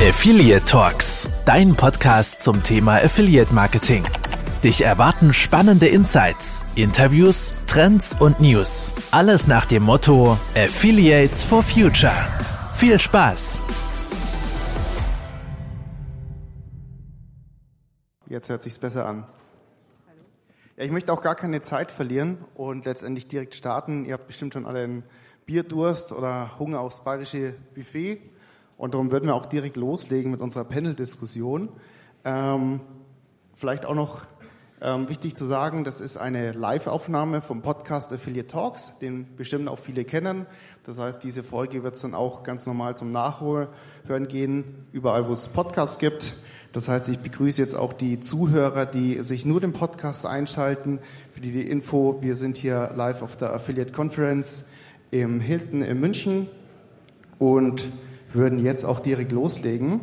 Affiliate Talks, dein Podcast zum Thema Affiliate Marketing. Dich erwarten spannende Insights, Interviews, Trends und News. Alles nach dem Motto Affiliates for Future. Viel Spaß! Jetzt hört sich's besser an. Ja, ich möchte auch gar keine Zeit verlieren und letztendlich direkt starten. Ihr habt bestimmt schon alle einen Bierdurst oder Hunger aufs bayerische Buffet. Und darum würden wir auch direkt loslegen mit unserer Panel-Diskussion. Ähm, vielleicht auch noch ähm, wichtig zu sagen, das ist eine Live-Aufnahme vom Podcast Affiliate Talks, den bestimmt auch viele kennen. Das heißt, diese Folge wird es dann auch ganz normal zum Nachhören gehen, überall wo es Podcasts gibt. Das heißt, ich begrüße jetzt auch die Zuhörer, die sich nur den Podcast einschalten. Für die, die Info, wir sind hier live auf der Affiliate Conference im Hilton in München und würden jetzt auch direkt loslegen.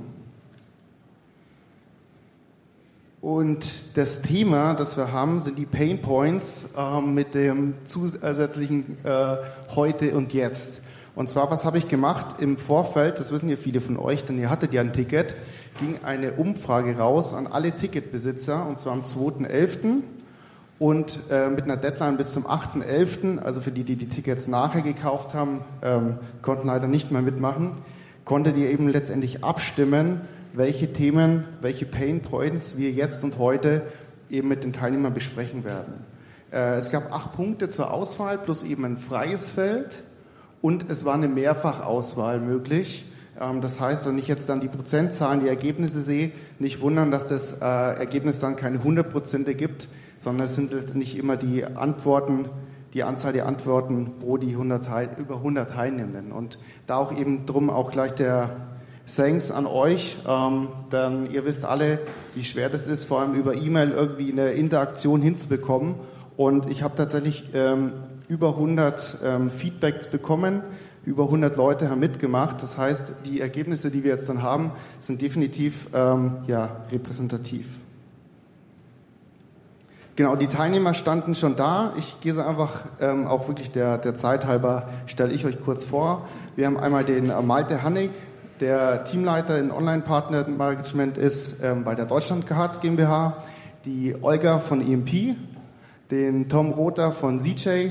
Und das Thema, das wir haben, sind die Pain Points äh, mit dem zusätzlichen äh, Heute und Jetzt. Und zwar, was habe ich gemacht im Vorfeld, das wissen ja viele von euch, denn ihr hattet ja ein Ticket, ging eine Umfrage raus an alle Ticketbesitzer, und zwar am 2.11. und äh, mit einer Deadline bis zum 8.11., also für die, die die Tickets nachher gekauft haben, ähm, konnten leider nicht mehr mitmachen konntet ihr eben letztendlich abstimmen, welche Themen, welche Pain Points wir jetzt und heute eben mit den Teilnehmern besprechen werden. Äh, es gab acht Punkte zur Auswahl plus eben ein freies Feld und es war eine Mehrfachauswahl möglich. Ähm, das heißt, wenn ich jetzt dann die Prozentzahlen, die Ergebnisse sehe, nicht wundern, dass das äh, Ergebnis dann keine 100 Prozente gibt, sondern es sind letztendlich immer die Antworten, die Anzahl der Antworten pro die 100 über 100 Teilnehmenden. Und da auch eben drum auch gleich der Thanks an euch, ähm, denn ihr wisst alle, wie schwer das ist, vor allem über E-Mail irgendwie eine Interaktion hinzubekommen. Und ich habe tatsächlich ähm, über 100 ähm, Feedbacks bekommen, über 100 Leute haben mitgemacht. Das heißt, die Ergebnisse, die wir jetzt dann haben, sind definitiv ähm, ja, repräsentativ. Genau, die Teilnehmer standen schon da. Ich gehe so einfach, ähm, auch wirklich der, der Zeit halber, stelle ich euch kurz vor. Wir haben einmal den äh, Malte Hannig, der Teamleiter in Online-Partner-Management ist ähm, bei der Deutschlandcard GmbH, die Olga von EMP, den Tom Rother von ZJ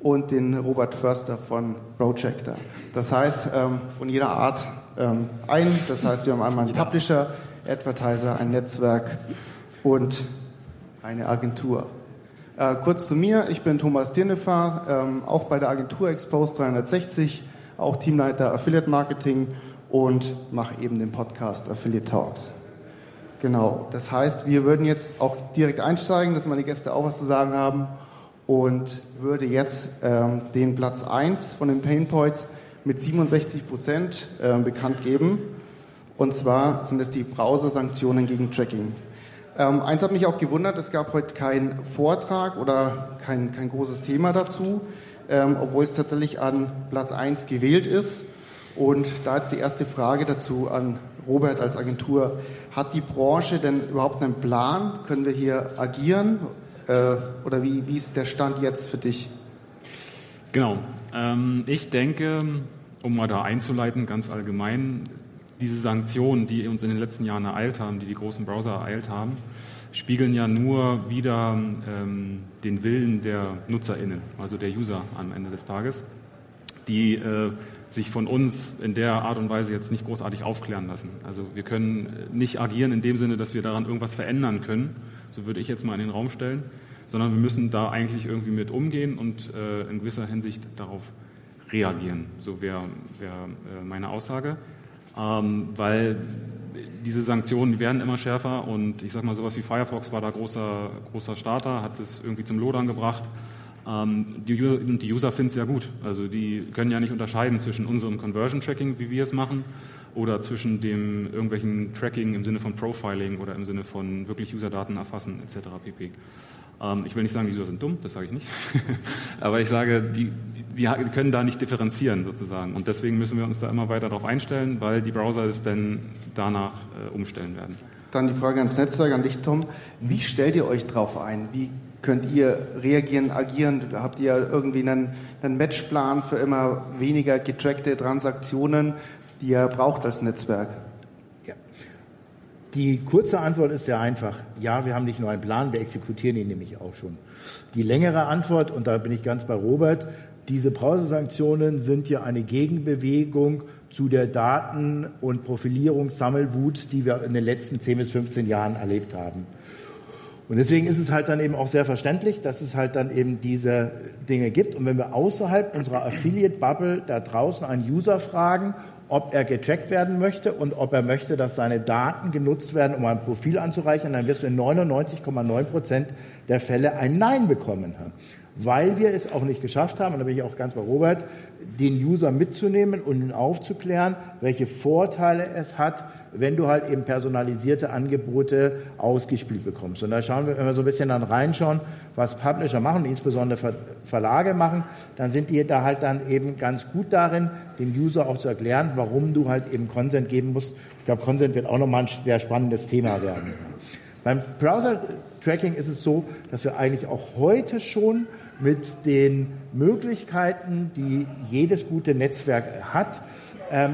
und den Robert Förster von Projector. Das heißt, ähm, von jeder Art ähm, ein. Das heißt, wir haben einmal einen Publisher, Advertiser, ein Netzwerk und eine Agentur. Äh, kurz zu mir, ich bin Thomas Dirnefahr, ähm, auch bei der Agentur Expose 360, auch Teamleiter Affiliate Marketing und mache eben den Podcast Affiliate Talks. Genau, das heißt, wir würden jetzt auch direkt einsteigen, dass meine Gäste auch was zu sagen haben und würde jetzt ähm, den Platz 1 von den Pain Points mit 67 Prozent äh, bekannt geben. Und zwar sind es die Browser-Sanktionen gegen Tracking. Ähm, eins hat mich auch gewundert, es gab heute keinen Vortrag oder kein, kein großes Thema dazu, ähm, obwohl es tatsächlich an Platz 1 gewählt ist. Und da jetzt die erste Frage dazu an Robert als Agentur. Hat die Branche denn überhaupt einen Plan? Können wir hier agieren? Äh, oder wie, wie ist der Stand jetzt für dich? Genau. Ähm, ich denke, um mal da einzuleiten, ganz allgemein, diese Sanktionen, die uns in den letzten Jahren ereilt haben, die die großen Browser ereilt haben, spiegeln ja nur wieder ähm, den Willen der NutzerInnen, also der User am Ende des Tages, die äh, sich von uns in der Art und Weise jetzt nicht großartig aufklären lassen. Also wir können nicht agieren in dem Sinne, dass wir daran irgendwas verändern können, so würde ich jetzt mal in den Raum stellen, sondern wir müssen da eigentlich irgendwie mit umgehen und äh, in gewisser Hinsicht darauf reagieren. So wäre wär, äh, meine Aussage ähm, weil diese Sanktionen werden immer schärfer und ich sage mal, sowas wie Firefox war da großer, großer Starter, hat es irgendwie zum Lodern gebracht. Ähm, die, und die User finden es ja gut. Also die können ja nicht unterscheiden zwischen unserem Conversion Tracking, wie wir es machen, oder zwischen dem irgendwelchen Tracking im Sinne von Profiling oder im Sinne von wirklich User-Daten erfassen etc. pp. Ähm, ich will nicht sagen, die User sind dumm, das sage ich nicht. Aber ich sage, die, die können da nicht differenzieren sozusagen. Und deswegen müssen wir uns da immer weiter darauf einstellen, weil die Browser es dann danach äh, umstellen werden. Dann die Frage ans Netzwerk, an dich, Tom. Wie stellt ihr euch darauf ein? Wie könnt ihr reagieren, agieren? Habt ihr irgendwie einen, einen Matchplan für immer weniger getrackte Transaktionen, die ihr braucht als Netzwerk? Die kurze Antwort ist sehr einfach. Ja, wir haben nicht nur einen Plan, wir exekutieren ihn nämlich auch schon. Die längere Antwort, und da bin ich ganz bei Robert, diese Browser-Sanktionen sind ja eine Gegenbewegung zu der Daten- und Profilierungssammelwut, die wir in den letzten 10 bis 15 Jahren erlebt haben. Und deswegen ist es halt dann eben auch sehr verständlich, dass es halt dann eben diese Dinge gibt. Und wenn wir außerhalb unserer Affiliate-Bubble da draußen einen User fragen, ob er getrackt werden möchte und ob er möchte, dass seine Daten genutzt werden, um ein Profil anzureichern, dann wirst du in 99,9 Prozent der Fälle ein Nein bekommen haben. Weil wir es auch nicht geschafft haben, und da bin ich auch ganz bei Robert, den User mitzunehmen und ihn aufzuklären, welche Vorteile es hat, wenn du halt eben personalisierte Angebote ausgespielt bekommst. Und da schauen wir, wenn wir so ein bisschen dann reinschauen, was Publisher machen, insbesondere Verlage machen, dann sind die da halt dann eben ganz gut darin, dem User auch zu erklären, warum du halt eben Consent geben musst. Ich glaube, Consent wird auch nochmal ein sehr spannendes Thema werden. Beim Browser-Tracking ist es so, dass wir eigentlich auch heute schon mit den Möglichkeiten, die jedes gute Netzwerk hat,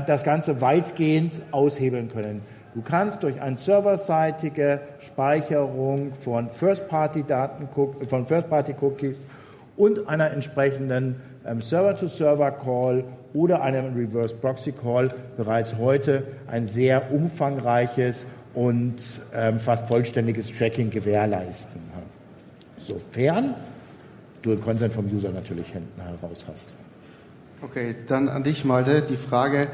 das Ganze weitgehend aushebeln können. Du kannst durch eine serverseitige Speicherung von First-Party-Daten, von First-Party-Cookies und einer entsprechenden ähm, Server-to-Server-Call oder einem Reverse-Proxy-Call bereits heute ein sehr umfangreiches und ähm, fast vollständiges Tracking gewährleisten. Sofern du den Consent vom User natürlich hinten heraus hast. Okay, dann an dich, Malte, die Frage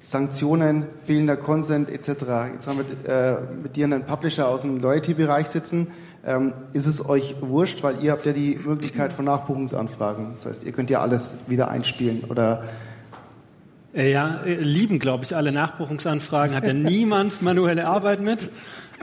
Sanktionen, fehlender Consent etc. Jetzt haben wir äh, mit dir einen Publisher aus dem Loyalty-Bereich sitzen. Ähm, ist es euch wurscht, weil ihr habt ja die Möglichkeit von Nachbuchungsanfragen. Das heißt, ihr könnt ja alles wieder einspielen oder äh, ja, äh, lieben, glaube ich, alle Nachbuchungsanfragen. Hat ja niemand manuelle Arbeit mit.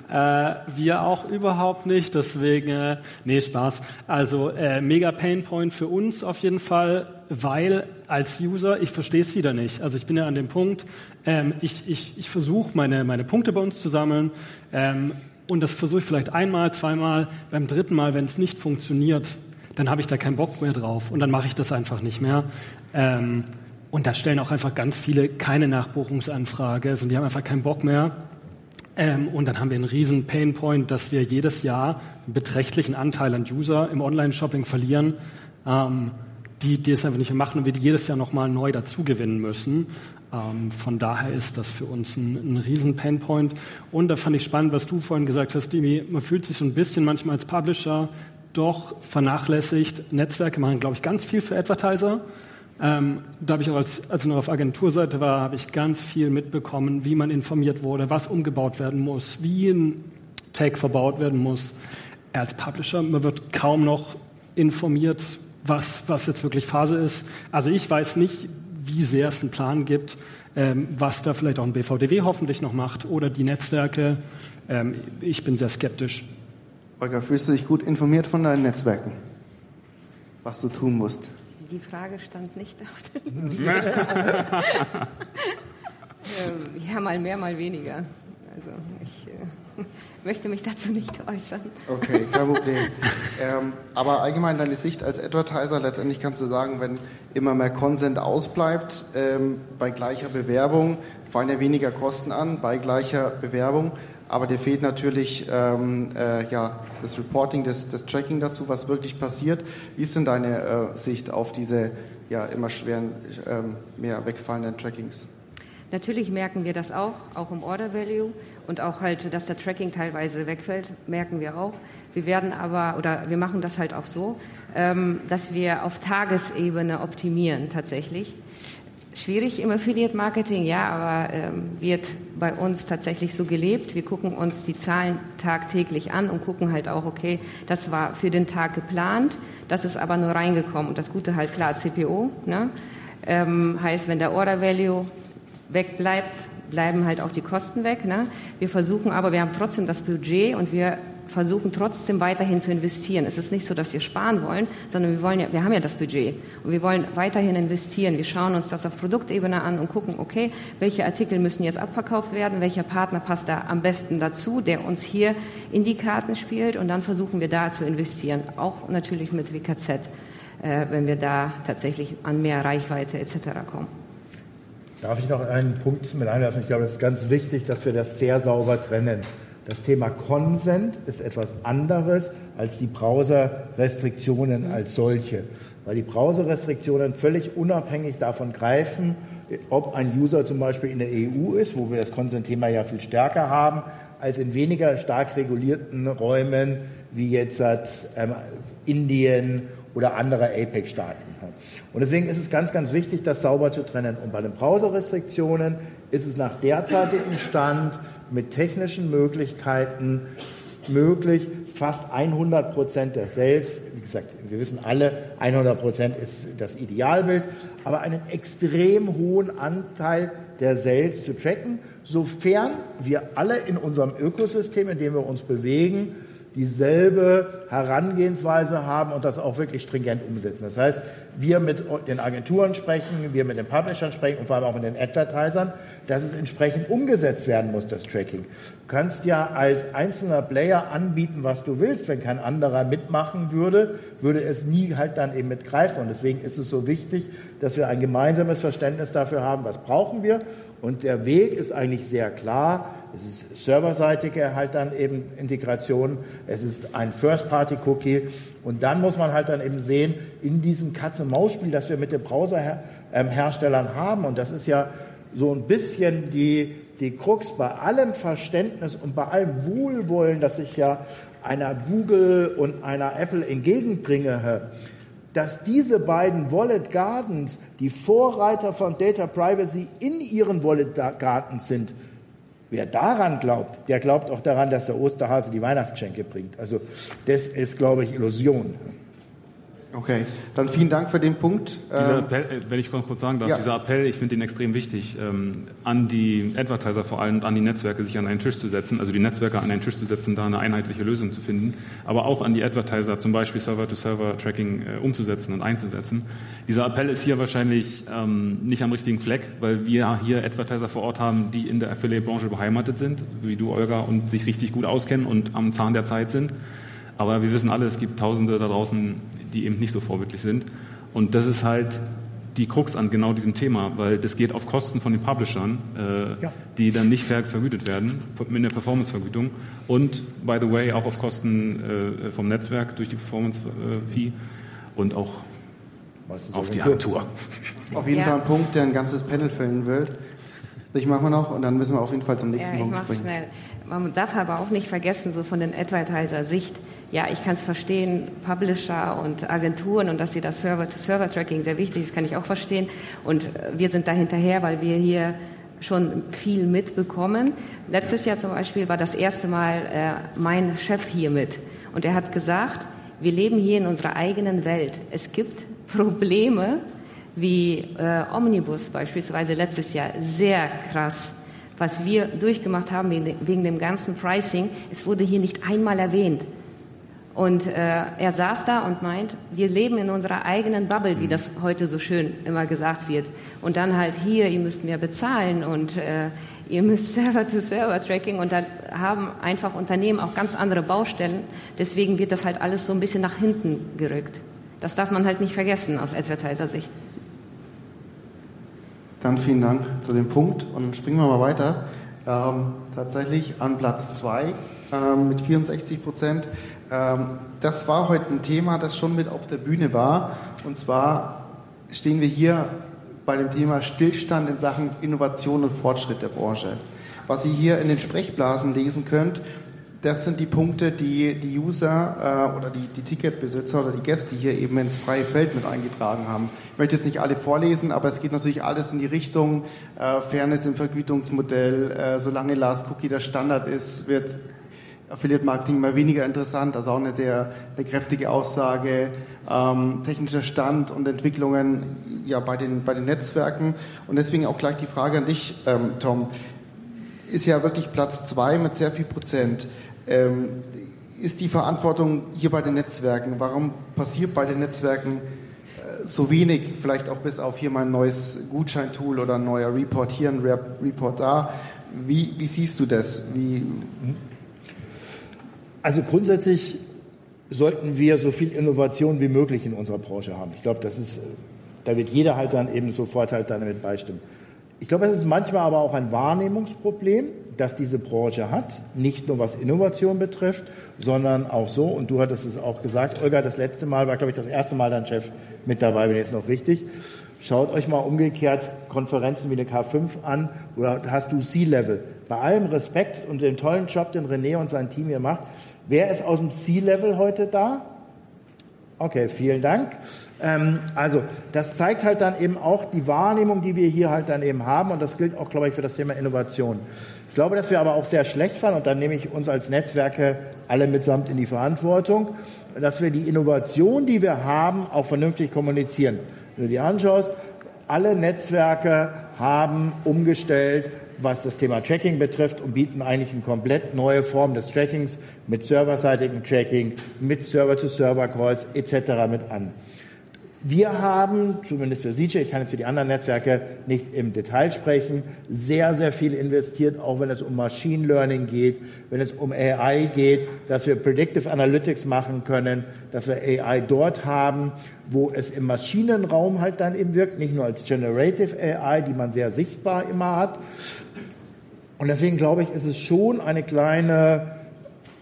Äh, wir auch überhaupt nicht, deswegen, äh, nee, Spaß. Also äh, mega Painpoint für uns auf jeden Fall, weil als User, ich verstehe es wieder nicht. Also ich bin ja an dem Punkt, ähm, ich, ich, ich versuche meine, meine Punkte bei uns zu sammeln ähm, und das versuche ich vielleicht einmal, zweimal, beim dritten Mal, wenn es nicht funktioniert, dann habe ich da keinen Bock mehr drauf und dann mache ich das einfach nicht mehr. Ähm, und da stellen auch einfach ganz viele keine Nachbuchungsanfrage, also die haben einfach keinen Bock mehr. Ähm, und dann haben wir einen riesen Painpoint, dass wir jedes Jahr einen beträchtlichen Anteil an User im Online-Shopping verlieren, ähm, die, die es einfach nicht mehr machen und wir die jedes Jahr nochmal neu dazugewinnen müssen. Ähm, von daher ist das für uns ein, ein riesen Painpoint. Und da fand ich spannend, was du vorhin gesagt hast, Dimi, man fühlt sich so ein bisschen manchmal als Publisher doch vernachlässigt. Netzwerke machen, glaube ich, ganz viel für Advertiser. Ähm, da habe ich auch, als, als ich noch auf Agenturseite war, habe ich ganz viel mitbekommen, wie man informiert wurde, was umgebaut werden muss, wie ein Tag verbaut werden muss. Als Publisher, man wird kaum noch informiert, was, was jetzt wirklich Phase ist. Also ich weiß nicht, wie sehr es einen Plan gibt, ähm, was da vielleicht auch ein BVDW hoffentlich noch macht oder die Netzwerke. Ähm, ich bin sehr skeptisch. Olga, fühlst du dich gut informiert von deinen Netzwerken, was du tun musst? Die Frage stand nicht auf der Liste. ja, mal mehr, mal weniger. Also ich äh, möchte mich dazu nicht äußern. Okay, kein Problem. ähm, aber allgemein deine Sicht als Advertiser, letztendlich kannst du sagen, wenn immer mehr Consent ausbleibt, ähm, bei gleicher Bewerbung fallen ja weniger Kosten an, bei gleicher Bewerbung aber dir fehlt natürlich ähm, äh, ja, das Reporting, das, das, Tracking dazu, was wirklich passiert. Wie ist denn deine äh, Sicht auf diese ja, immer schweren, ähm, mehr wegfallenden Trackings? Natürlich merken wir das auch, auch im Order Value und auch halt, dass der Tracking teilweise wegfällt, merken wir auch. Wir werden aber, oder wir machen das halt auch so, ähm, dass wir auf Tagesebene optimieren tatsächlich schwierig im Affiliate Marketing, ja, aber ähm, wird bei uns tatsächlich so gelebt. Wir gucken uns die Zahlen tagtäglich an und gucken halt auch, okay, das war für den Tag geplant, das ist aber nur reingekommen. Und das Gute halt klar CPO, ne? ähm, heißt, wenn der Order Value wegbleibt, bleiben halt auch die Kosten weg. Ne? Wir versuchen aber, wir haben trotzdem das Budget und wir versuchen trotzdem weiterhin zu investieren. Es ist nicht so, dass wir sparen wollen, sondern wir wollen ja, wir haben ja das Budget und wir wollen weiterhin investieren. Wir schauen uns das auf Produktebene an und gucken, okay, welche Artikel müssen jetzt abverkauft werden, welcher Partner passt da am besten dazu, der uns hier in die Karten spielt und dann versuchen wir da zu investieren, auch natürlich mit WKZ, äh, wenn wir da tatsächlich an mehr Reichweite etc. kommen. Darf ich noch einen Punkt mit einwerfen? Ich glaube, es ist ganz wichtig, dass wir das sehr sauber trennen. Das Thema Consent ist etwas anderes als die Browser-Restriktionen als solche, weil die Browser-Restriktionen völlig unabhängig davon greifen, ob ein User zum Beispiel in der EU ist, wo wir das Consent-Thema ja viel stärker haben, als in weniger stark regulierten Räumen wie jetzt ähm, Indien oder andere APEC-Staaten. Und deswegen ist es ganz, ganz wichtig, das sauber zu trennen. Und bei den Browser-Restriktionen ist es nach derzeitigem Stand mit technischen Möglichkeiten möglich, fast 100 Prozent der Sales, wie gesagt, wir wissen alle, 100 Prozent ist das Idealbild, aber einen extrem hohen Anteil der Sales zu tracken, sofern wir alle in unserem Ökosystem, in dem wir uns bewegen, dieselbe Herangehensweise haben und das auch wirklich stringent umsetzen. Das heißt, wir mit den Agenturen sprechen, wir mit den Publishern sprechen und vor allem auch mit den Advertisern, dass es entsprechend umgesetzt werden muss, das Tracking. Du kannst ja als einzelner Player anbieten, was du willst. Wenn kein anderer mitmachen würde, würde es nie halt dann eben mitgreifen. Und deswegen ist es so wichtig, dass wir ein gemeinsames Verständnis dafür haben, was brauchen wir. Und der Weg ist eigentlich sehr klar es ist serverseitige halt dann eben Integration, es ist ein First-Party-Cookie. Und dann muss man halt dann eben sehen, in diesem Katze-Maus-Spiel, das wir mit den Browserherstellern haben und das ist ja so ein bisschen die, die Krux bei allem Verständnis und bei allem Wohlwollen, das ich ja einer Google und einer Apple entgegenbringe, dass diese beiden Wallet Gardens die Vorreiter von Data Privacy in ihren Wallet Gardens sind, Wer daran glaubt, der glaubt auch daran, dass der Osterhase die Weihnachtsgeschenke bringt. Also das ist, glaube ich, Illusion. Okay, dann vielen Dank für den Punkt. Dieser ähm, Appell, äh, wenn ich kurz sagen darf, ja. dieser Appell, ich finde ihn extrem wichtig, ähm, an die Advertiser vor allem, an die Netzwerke, sich an einen Tisch zu setzen, also die Netzwerke an einen Tisch zu setzen, da eine einheitliche Lösung zu finden, aber auch an die Advertiser, zum Beispiel Server-to-Server-Tracking äh, umzusetzen und einzusetzen. Dieser Appell ist hier wahrscheinlich ähm, nicht am richtigen Fleck, weil wir hier Advertiser vor Ort haben, die in der Affiliate-Branche beheimatet sind, wie du, Olga, und sich richtig gut auskennen und am Zahn der Zeit sind. Aber wir wissen alle, es gibt Tausende da draußen, die eben nicht so vorbildlich sind. Und das ist halt die Krux an genau diesem Thema, weil das geht auf Kosten von den Publishern, äh, ja. die dann nicht fair vergütet werden mit der Performance-Vergütung und, by the way, auch auf Kosten äh, vom Netzwerk durch die Performance-Fee und auch Meistens auf die Agentur. Auf jeden ja. Fall ein Punkt, der ein ganzes Panel füllen will. Ich mache mal noch und dann müssen wir auf jeden Fall zum nächsten ja, Punkt springen. Schnell. Man darf aber auch nicht vergessen, so von den Advertiser-Sicht, ja, ich kann es verstehen, Publisher und Agenturen und dass sie das Server-to-Server-Tracking sehr wichtig ist, kann ich auch verstehen. Und äh, wir sind da hinterher, weil wir hier schon viel mitbekommen. Letztes Jahr zum Beispiel war das erste Mal äh, mein Chef hier mit. Und er hat gesagt, wir leben hier in unserer eigenen Welt. Es gibt Probleme wie äh, Omnibus beispielsweise letztes Jahr, sehr krass was wir durchgemacht haben wegen dem ganzen Pricing, es wurde hier nicht einmal erwähnt. Und äh, er saß da und meint, wir leben in unserer eigenen Bubble, wie das heute so schön immer gesagt wird. Und dann halt hier, ihr müsst mehr bezahlen und äh, ihr müsst Server-to-Server-Tracking und da haben einfach Unternehmen auch ganz andere Baustellen. Deswegen wird das halt alles so ein bisschen nach hinten gerückt. Das darf man halt nicht vergessen aus Advertiser-Sicht. Dann vielen Dank zu dem Punkt und springen wir mal weiter. Ähm, tatsächlich an Platz 2 ähm, mit 64 Prozent. Ähm, das war heute ein Thema, das schon mit auf der Bühne war. Und zwar stehen wir hier bei dem Thema Stillstand in Sachen Innovation und Fortschritt der Branche. Was ihr hier in den Sprechblasen lesen könnt, das sind die Punkte, die die User äh, oder die, die Ticketbesitzer oder die Gäste hier eben ins freie Feld mit eingetragen haben. Ich möchte jetzt nicht alle vorlesen, aber es geht natürlich alles in die Richtung äh, Fairness im Vergütungsmodell. Äh, solange Last Cookie der Standard ist, wird Affiliate Marketing mal weniger interessant. Also auch eine sehr eine kräftige Aussage. Ähm, technischer Stand und Entwicklungen ja bei den bei den Netzwerken und deswegen auch gleich die Frage an dich, ähm, Tom. Ist ja wirklich Platz zwei mit sehr viel Prozent. Ähm, ist die Verantwortung hier bei den Netzwerken? Warum passiert bei den Netzwerken äh, so wenig? Vielleicht auch bis auf hier mal ein neues Gutscheintool oder ein neuer Report hier, ein Report da. Wie, wie siehst du das? Wie also grundsätzlich sollten wir so viel Innovation wie möglich in unserer Branche haben. Ich glaube, das ist, da wird jeder halt dann eben sofort halt damit beistimmen. Ich glaube, es ist manchmal aber auch ein Wahrnehmungsproblem, das diese Branche hat, nicht nur was Innovation betrifft, sondern auch so, und du hattest es auch gesagt, Olga, das letzte Mal war, glaube ich, das erste Mal dein Chef mit dabei, bin jetzt noch richtig. Schaut euch mal umgekehrt Konferenzen wie eine K5 an oder hast du C-Level. Bei allem Respekt und dem tollen Job, den René und sein Team hier macht, wer ist aus dem C-Level heute da? Okay, vielen Dank. Ähm, also das zeigt halt dann eben auch die Wahrnehmung, die wir hier halt dann eben haben und das gilt auch, glaube ich, für das Thema Innovation. Ich glaube, dass wir aber auch sehr schlecht waren und dann nehme ich uns als Netzwerke alle mitsamt in die Verantwortung, dass wir die Innovation, die wir haben, auch vernünftig kommunizieren. Wenn du dir anschaust, alle Netzwerke haben umgestellt, was das Thema Tracking betrifft und bieten eigentlich eine komplett neue Form des Trackings mit serverseitigem Tracking, mit Server-to-Server-Calls etc. mit an. Wir haben, zumindest für Siege, ich kann jetzt für die anderen Netzwerke nicht im Detail sprechen, sehr, sehr viel investiert, auch wenn es um Machine Learning geht, wenn es um AI geht, dass wir Predictive Analytics machen können, dass wir AI dort haben, wo es im Maschinenraum halt dann eben wirkt, nicht nur als Generative AI, die man sehr sichtbar immer hat. Und deswegen glaube ich, ist es schon eine kleine,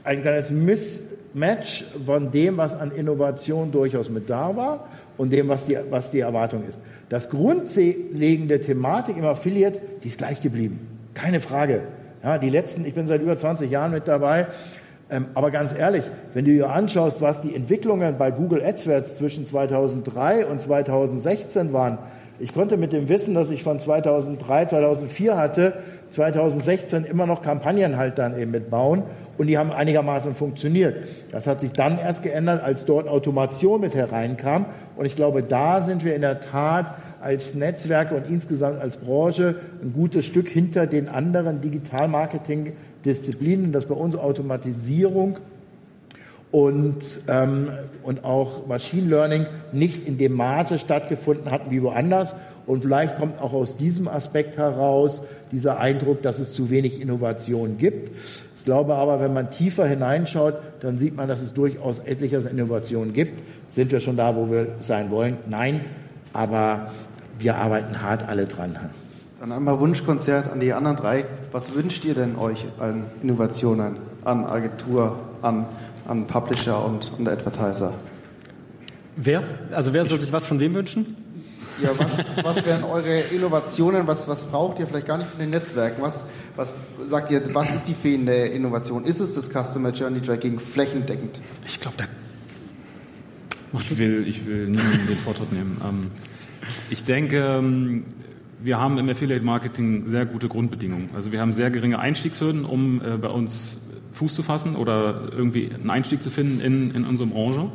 ein kleines Mismatch von dem, was an Innovation durchaus mit da war und dem, was die, was die Erwartung ist. Das grundlegende Thematik im Affiliate, die ist gleich geblieben. Keine Frage. Ja, die letzten, ich bin seit über 20 Jahren mit dabei. Ähm, aber ganz ehrlich, wenn du dir anschaust, was die Entwicklungen bei Google AdWords zwischen 2003 und 2016 waren, ich konnte mit dem Wissen, das ich von 2003, 2004 hatte, 2016 immer noch Kampagnen halt dann eben mitbauen und die haben einigermaßen funktioniert. Das hat sich dann erst geändert, als dort Automation mit hereinkam und ich glaube, da sind wir in der Tat als Netzwerke und insgesamt als Branche ein gutes Stück hinter den anderen Digital-Marketing-Disziplinen, dass bei uns Automatisierung und, ähm, und auch Machine Learning nicht in dem Maße stattgefunden hatten wie woanders. Und vielleicht kommt auch aus diesem Aspekt heraus dieser Eindruck, dass es zu wenig Innovation gibt. Ich glaube aber, wenn man tiefer hineinschaut, dann sieht man, dass es durchaus etliches Innovation gibt. Sind wir schon da, wo wir sein wollen? Nein, aber wir arbeiten hart alle dran. Dann einmal Wunschkonzert an die anderen drei. Was wünscht ihr denn euch an Innovationen, an Agentur, an, an Publisher und, und Advertiser? Wer? Also wer soll sich was von wem wünschen? Ja, was, was wären eure Innovationen? Was, was braucht ihr vielleicht gar nicht von den Netzwerken? Was, was sagt ihr, was ist die fehlende Innovation? Ist es das Customer Journey Tracking flächendeckend? Ich glaube, da. Ich will, ich will niemanden den Vortritt nehmen. Ähm, ich denke, ähm, wir haben im Affiliate Marketing sehr gute Grundbedingungen. Also wir haben sehr geringe Einstiegshürden, um äh, bei uns Fuß zu fassen oder irgendwie einen Einstieg zu finden in, in unsere Branche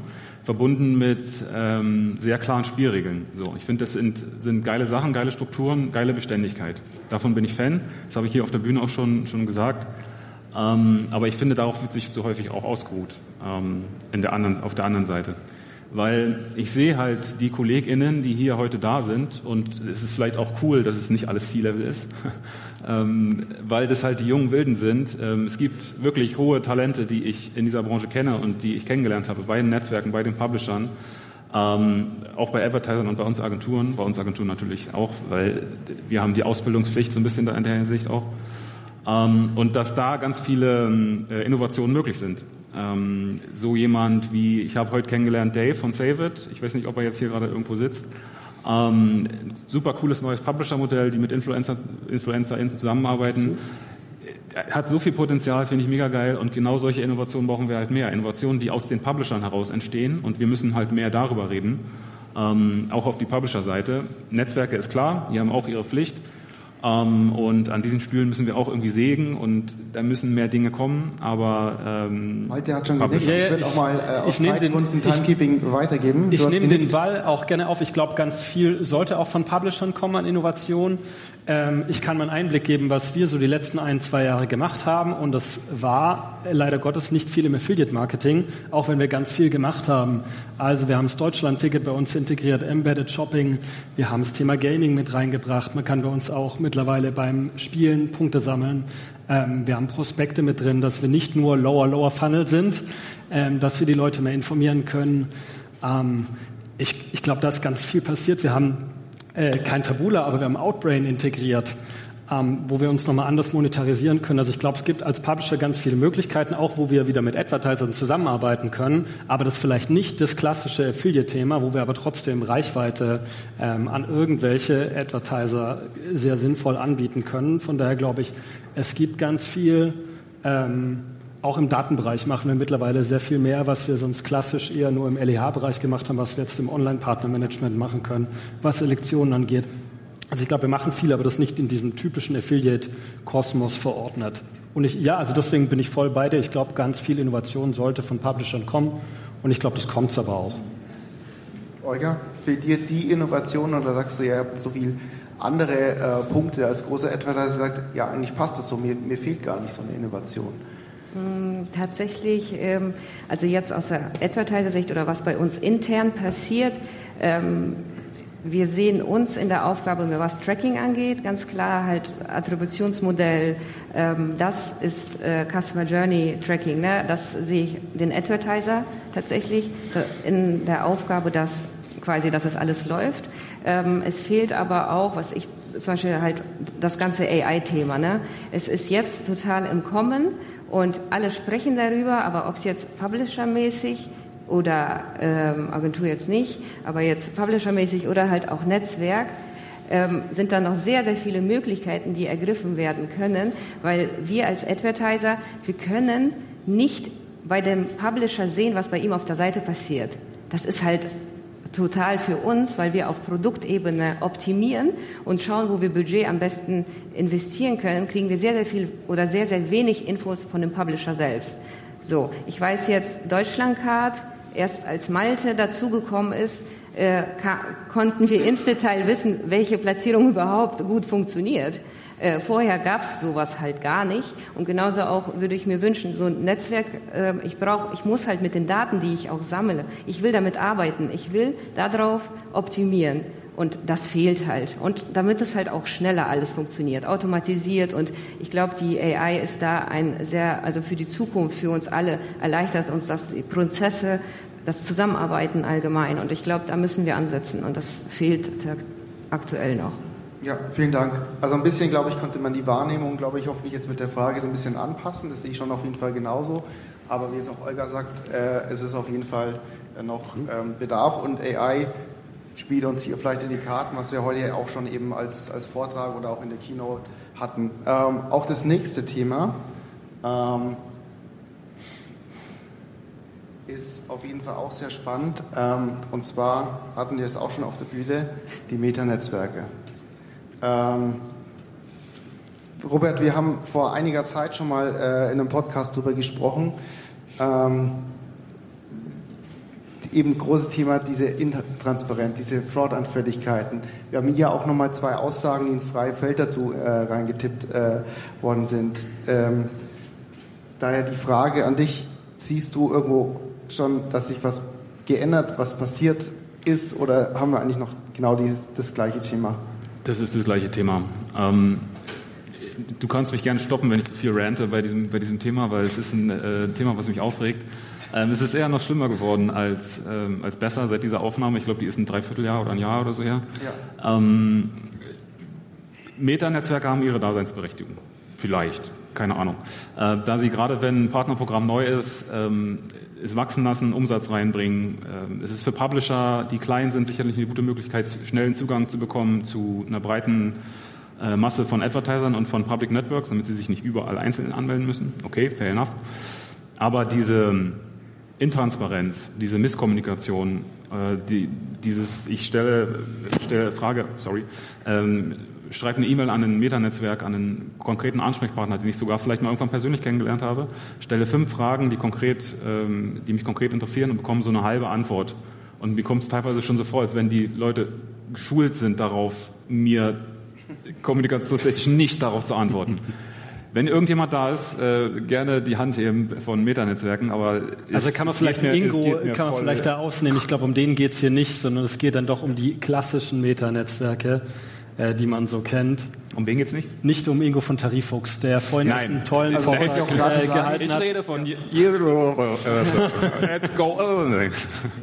verbunden mit ähm, sehr klaren Spielregeln. So, ich finde, das sind, sind geile Sachen, geile Strukturen, geile Beständigkeit. Davon bin ich Fan. Das habe ich hier auf der Bühne auch schon, schon gesagt. Ähm, aber ich finde, darauf wird sich zu häufig auch ausgeruht ähm, in der anderen, auf der anderen Seite weil ich sehe halt die KollegInnen, die hier heute da sind und es ist vielleicht auch cool, dass es nicht alles C-Level ist, ähm, weil das halt die jungen Wilden sind. Ähm, es gibt wirklich hohe Talente, die ich in dieser Branche kenne und die ich kennengelernt habe, bei den Netzwerken, bei den Publishern, ähm, auch bei Advertisern und bei uns Agenturen, bei uns Agenturen natürlich auch, weil wir haben die Ausbildungspflicht so ein bisschen in der Hinsicht auch. Ähm, und dass da ganz viele äh, Innovationen möglich sind. Ähm, so jemand wie, ich habe heute kennengelernt, Dave von Save It. Ich weiß nicht, ob er jetzt hier gerade irgendwo sitzt. Ähm, super cooles neues Publisher-Modell, die mit Influencer, InfluencerInnen zusammenarbeiten. Hat so viel Potenzial, finde ich mega geil. Und genau solche Innovationen brauchen wir halt mehr. Innovationen, die aus den Publishern heraus entstehen. Und wir müssen halt mehr darüber reden. Ähm, auch auf die Publisher-Seite. Netzwerke ist klar, die haben auch ihre Pflicht. Ähm, und an diesen Stühlen müssen wir auch irgendwie sägen und da müssen mehr Dinge kommen. Aber ähm, Malte hat schon genickt. Ja, ja, ich würde auch mal äh, aus Zeitgründen Timekeeping ich, weitergeben. Du ich nehme den Ball auch gerne auf. Ich glaube, ganz viel sollte auch von Publishern kommen an Innovation. Ähm, ich kann mal einen Einblick geben, was wir so die letzten ein, zwei Jahre gemacht haben. Und das war leider Gottes nicht viel im Affiliate-Marketing, auch wenn wir ganz viel gemacht haben. Also wir haben das Deutschland-Ticket bei uns integriert, Embedded Shopping. Wir haben das Thema Gaming mit reingebracht. Man kann bei uns auch mittlerweile beim Spielen Punkte sammeln. Ähm, wir haben Prospekte mit drin, dass wir nicht nur Lower, Lower Funnel sind, ähm, dass wir die Leute mehr informieren können. ich ich glaube, da ist ganz viel passiert. Wir haben äh, kein Tabula, aber wir haben Outbrain integriert ähm, wo wir uns nochmal anders monetarisieren können. Also ich glaube, es gibt als Publisher ganz viele Möglichkeiten, auch wo wir wieder mit Advertisern zusammenarbeiten können, aber das ist vielleicht nicht das klassische Affiliate-Thema, wo wir aber trotzdem Reichweite ähm, an irgendwelche Advertiser sehr sinnvoll anbieten können. Von daher glaube ich, es gibt ganz viel ähm, auch im Datenbereich machen wir mittlerweile sehr viel mehr, was wir sonst klassisch eher nur im LEH-Bereich gemacht haben, was wir jetzt im Online-Partner-Management machen können, was Selektionen angeht. Also ich glaube, wir machen viel, aber das nicht in diesem typischen Affiliate-Kosmos verordnet. Und ich, ja, also deswegen bin ich voll bei dir. Ich glaube, ganz viel Innovation sollte von Publishern kommen. Und ich glaube, das kommt es aber auch. Olga, fehlt dir die Innovation oder sagst du, ihr habt so viele andere äh, Punkte als großer Advertiser sagt, ja, eigentlich passt das so, mir, mir fehlt gar nicht so eine Innovation? Hm, tatsächlich, ähm, also jetzt aus der Advertiser-Sicht oder was bei uns intern passiert, ähm, wir sehen uns in der Aufgabe, was Tracking angeht, ganz klar halt Attributionsmodell, ähm, das ist äh, Customer Journey Tracking, ne? das sehe ich den Advertiser tatsächlich in der Aufgabe, dass quasi, dass es alles läuft. Es fehlt aber auch, was ich zum Beispiel halt das ganze AI-Thema. Ne? Es ist jetzt total im Kommen und alle sprechen darüber, aber ob es jetzt Publisher-mäßig oder ähm, Agentur jetzt nicht, aber jetzt Publisher-mäßig oder halt auch Netzwerk, ähm, sind da noch sehr, sehr viele Möglichkeiten, die ergriffen werden können, weil wir als Advertiser, wir können nicht bei dem Publisher sehen, was bei ihm auf der Seite passiert. Das ist halt total für uns, weil wir auf Produktebene optimieren und schauen, wo wir Budget am besten investieren können, kriegen wir sehr, sehr viel oder sehr, sehr wenig Infos von dem Publisher selbst. So, ich weiß jetzt, Deutschlandcard Erst als Malte dazugekommen ist, äh, konnten wir ins Detail wissen, welche Platzierung überhaupt gut funktioniert. Äh, vorher gab es sowas halt gar nicht. Und genauso auch würde ich mir wünschen, so ein Netzwerk, äh, ich brauche, ich muss halt mit den Daten, die ich auch sammle, ich will damit arbeiten, ich will darauf optimieren. Und das fehlt halt. Und damit es halt auch schneller alles funktioniert, automatisiert. Und ich glaube, die AI ist da ein sehr, also für die Zukunft, für uns alle, erleichtert uns das, die Prozesse, das Zusammenarbeiten allgemein. Und ich glaube, da müssen wir ansetzen. Und das fehlt aktuell noch. Ja, vielen Dank. Also ein bisschen, glaube ich, konnte man die Wahrnehmung, glaube ich, hoffentlich jetzt mit der Frage so ein bisschen anpassen. Das sehe ich schon auf jeden Fall genauso. Aber wie jetzt auch Olga sagt, äh, es ist auf jeden Fall noch ähm, Bedarf und AI spielt uns hier vielleicht in die Karten, was wir heute auch schon eben als, als Vortrag oder auch in der Keynote hatten. Ähm, auch das nächste Thema ähm, ist auf jeden Fall auch sehr spannend. Ähm, und zwar hatten wir es auch schon auf der Bühne, die Metanetzwerke. Ähm, Robert, wir haben vor einiger Zeit schon mal äh, in einem Podcast darüber gesprochen. Eben große Thema diese Intransparenz, diese Fraud-Anfälligkeiten. Wir haben hier auch nochmal zwei Aussagen, die ins freie Feld dazu äh, reingetippt äh, worden sind. Ähm, daher die Frage an dich, siehst du irgendwo schon, dass sich was geändert, was passiert ist oder haben wir eigentlich noch genau die, das gleiche Thema? Das ist das gleiche Thema. Ähm, du kannst mich gerne stoppen, wenn ich zu viel rante bei diesem, bei diesem Thema, weil es ist ein äh, Thema, was mich aufregt. Ähm, es ist eher noch schlimmer geworden als, ähm, als besser seit dieser Aufnahme. Ich glaube, die ist ein Dreivierteljahr oder ein Jahr oder so her. Ja. Ähm, Meta-Netzwerke haben ihre Daseinsberechtigung. Vielleicht, keine Ahnung. Äh, da sie gerade, wenn ein Partnerprogramm neu ist, ähm, es wachsen lassen, Umsatz reinbringen. Ähm, es ist für Publisher, die klein sind, sicherlich eine gute Möglichkeit, schnellen Zugang zu bekommen zu einer breiten äh, Masse von Advertisern und von Public Networks, damit sie sich nicht überall einzeln anmelden müssen. Okay, fair enough. Aber diese Intransparenz, diese Misskommunikation, äh, die, dieses, ich stelle, stelle Frage, sorry, ähm, schreibe eine E-Mail an ein Metanetzwerk, an einen konkreten Ansprechpartner, den ich sogar vielleicht mal irgendwann persönlich kennengelernt habe, stelle fünf Fragen, die konkret, ähm, die mich konkret interessieren und bekomme so eine halbe Antwort. Und mir kommt es teilweise schon so vor, als wenn die Leute geschult sind darauf, mir kommunikationstechnisch nicht darauf zu antworten. Wenn irgendjemand da ist, äh, gerne die Hand heben von Metanetzwerken, aber also kann man vielleicht mehr, Ingo kann man vielleicht da ausnehmen. Ich glaube, um den geht's hier nicht, sondern es geht dann doch um die klassischen Metanetzwerke, äh, die man so kennt. Um wen geht's nicht? Nicht um Ingo von Tariffuchs, der vorhin Nein. einen tollen also Vortrag äh, gehalten ich hat. Ich rede von Let's go.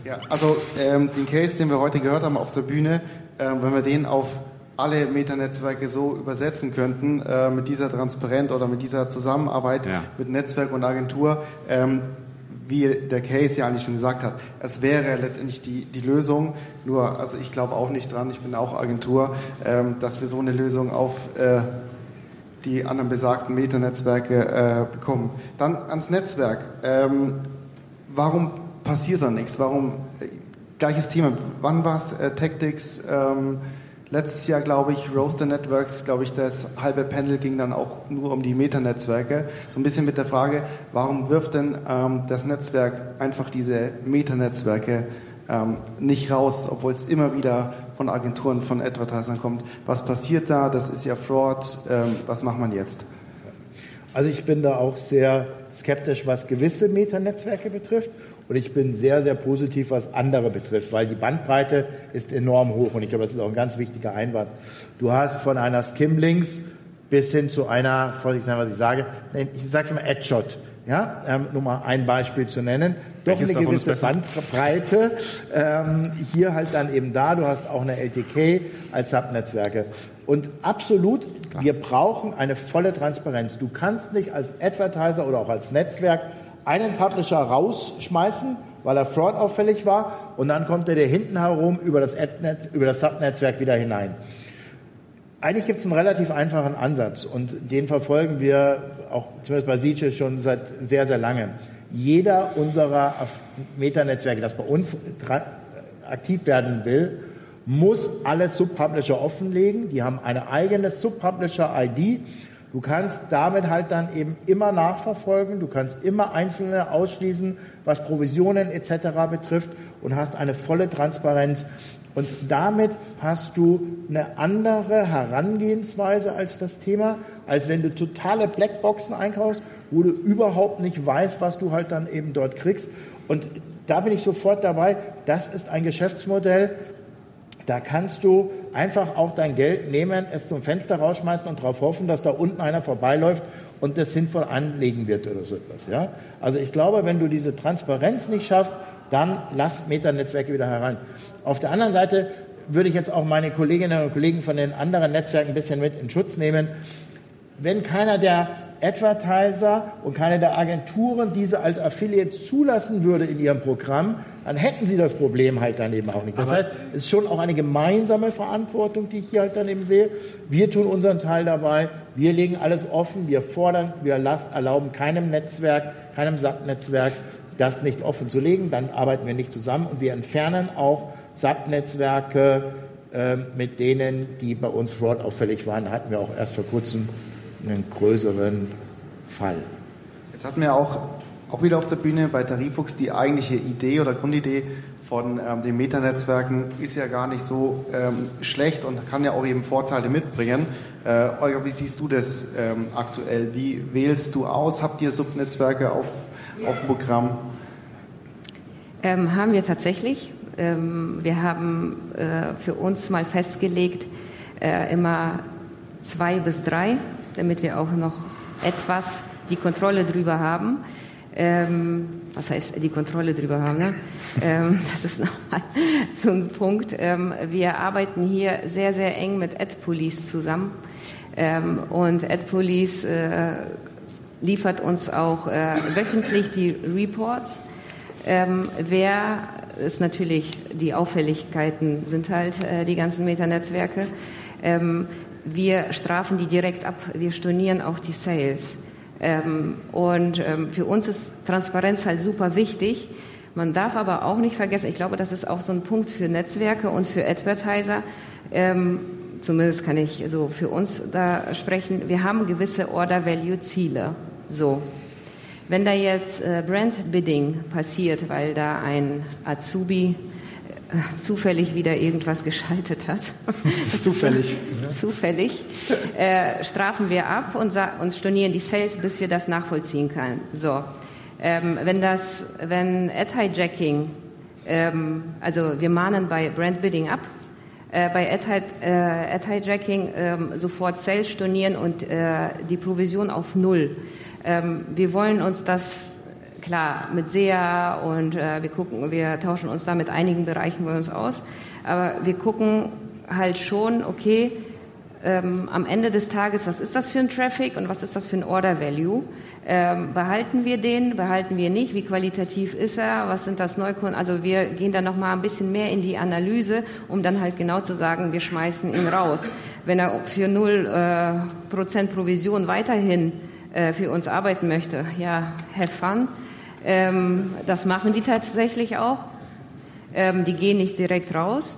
ja, also ähm, den Case, den wir heute gehört haben auf der Bühne, äh, wenn wir den auf alle Metanetzwerke so übersetzen könnten, äh, mit dieser Transparenz oder mit dieser Zusammenarbeit ja. mit Netzwerk und Agentur, ähm, wie der Case ja eigentlich schon gesagt hat, es wäre letztendlich die, die Lösung. Nur, also ich glaube auch nicht dran, ich bin auch Agentur, ähm, dass wir so eine Lösung auf äh, die anderen besagten Metanetzwerke äh, bekommen. Dann ans Netzwerk. Ähm, warum passiert da nichts? Warum, äh, gleiches Thema, wann war es äh, Tactics? Ähm, Letztes Jahr, glaube ich, Roaster Networks, glaube ich, das halbe Panel ging dann auch nur um die Metanetzwerke. So ein bisschen mit der Frage, warum wirft denn ähm, das Netzwerk einfach diese Metanetzwerke ähm, nicht raus, obwohl es immer wieder von Agenturen, von Advertisern kommt. Was passiert da? Das ist ja Fraud. Ähm, was macht man jetzt? Also ich bin da auch sehr skeptisch, was gewisse Metanetzwerke betrifft. Und ich bin sehr, sehr positiv, was andere betrifft, weil die Bandbreite ist enorm hoch. Und ich glaube, das ist auch ein ganz wichtiger Einwand. Du hast von einer Skimlinks bis hin zu einer, ich sagen, was ich sage, ich sage es mal Adshot. Ja, ähm, nur mal ein Beispiel zu nennen. Doch Welches eine gewisse Bandbreite. Ähm, hier halt dann eben da. Du hast auch eine LTK als Subnetzwerke. Und absolut, Klar. wir brauchen eine volle Transparenz. Du kannst nicht als Advertiser oder auch als Netzwerk einen Publisher rausschmeißen, weil er Fraud auffällig war, und dann kommt er dir hinten herum über das, über das Subnetzwerk wieder hinein. Eigentlich gibt es einen relativ einfachen Ansatz und den verfolgen wir auch zumindest bei Siege schon seit sehr, sehr langem. Jeder unserer Meta-Netzwerke, das bei uns aktiv werden will, muss alle Subpublisher offenlegen. Die haben eine eigene Subpublisher-ID Du kannst damit halt dann eben immer nachverfolgen, du kannst immer Einzelne ausschließen, was Provisionen etc. betrifft und hast eine volle Transparenz. Und damit hast du eine andere Herangehensweise als das Thema, als wenn du totale Blackboxen einkaufst, wo du überhaupt nicht weißt, was du halt dann eben dort kriegst. Und da bin ich sofort dabei. Das ist ein Geschäftsmodell, da kannst du einfach auch dein Geld nehmen, es zum Fenster rausschmeißen und darauf hoffen, dass da unten einer vorbeiläuft und das sinnvoll anlegen wird oder so etwas. Ja? Also ich glaube, wenn du diese Transparenz nicht schaffst, dann lass Metanetzwerke wieder herein. Auf der anderen Seite würde ich jetzt auch meine Kolleginnen und Kollegen von den anderen Netzwerken ein bisschen mit in Schutz nehmen. Wenn keiner der Advertiser und keine der Agenturen diese als Affiliates zulassen würde in ihrem Programm, dann hätten sie das Problem halt dann eben auch nicht. Das Aber heißt, es ist schon auch eine gemeinsame Verantwortung, die ich hier halt dann eben sehe. Wir tun unseren Teil dabei, wir legen alles offen, wir fordern, wir lassen, erlauben keinem Netzwerk, keinem SAP-Netzwerk, das nicht offen zu legen, dann arbeiten wir nicht zusammen und wir entfernen auch SAP-Netzwerke äh, mit denen, die bei uns Fraud auffällig waren, Da hatten wir auch erst vor kurzem einen größeren Fall. Jetzt hatten wir auch, auch wieder auf der Bühne bei Tarifux die eigentliche Idee oder Grundidee von ähm, den Metanetzwerken ist ja gar nicht so ähm, schlecht und kann ja auch eben Vorteile mitbringen. Äh, Olga, wie siehst du das ähm, aktuell? Wie wählst du aus? Habt ihr Subnetzwerke auf, auf Programm? Ähm, haben wir tatsächlich. Ähm, wir haben äh, für uns mal festgelegt, äh, immer zwei bis drei damit wir auch noch etwas die Kontrolle drüber haben. Ähm, was heißt die Kontrolle drüber haben? Ne? Ähm, das ist nochmal so ein Punkt. Ähm, wir arbeiten hier sehr, sehr eng mit AdPolice zusammen. Ähm, und AdPolice äh, liefert uns auch äh, wöchentlich die Reports. Ähm, wer ist natürlich, die Auffälligkeiten sind halt äh, die ganzen Metanetzwerke. Ähm, wir strafen die direkt ab, wir stornieren auch die Sales. Ähm, und ähm, für uns ist Transparenz halt super wichtig. Man darf aber auch nicht vergessen, ich glaube, das ist auch so ein Punkt für Netzwerke und für Advertiser. Ähm, zumindest kann ich so für uns da sprechen. Wir haben gewisse Order-Value-Ziele. So. Wenn da jetzt äh, Brand Bidding passiert, weil da ein Azubi zufällig wieder irgendwas geschaltet hat. zufällig. zufällig. Äh, strafen wir ab und, und stornieren die Sales, bis wir das nachvollziehen können. So. Ähm, wenn das, wenn Ad-Hijacking, ähm, also wir mahnen bei Brand Bidding ab, äh, bei Ad-Hijacking äh, Ad ähm, sofort Sales stornieren und äh, die Provision auf Null. Ähm, wir wollen uns das klar, mit SEA und äh, wir gucken, wir tauschen uns da mit einigen Bereichen bei uns aus. Aber wir gucken halt schon, okay, ähm, am Ende des Tages, was ist das für ein Traffic und was ist das für ein Order Value? Ähm, behalten wir den, behalten wir nicht? Wie qualitativ ist er? Was sind das Neukunden? Also wir gehen da noch mal ein bisschen mehr in die Analyse, um dann halt genau zu sagen, wir schmeißen ihn raus. Wenn er für null äh, Prozent Provision weiterhin äh, für uns arbeiten möchte, ja, have fun. Ähm, das machen die tatsächlich auch. Ähm, die gehen nicht direkt raus.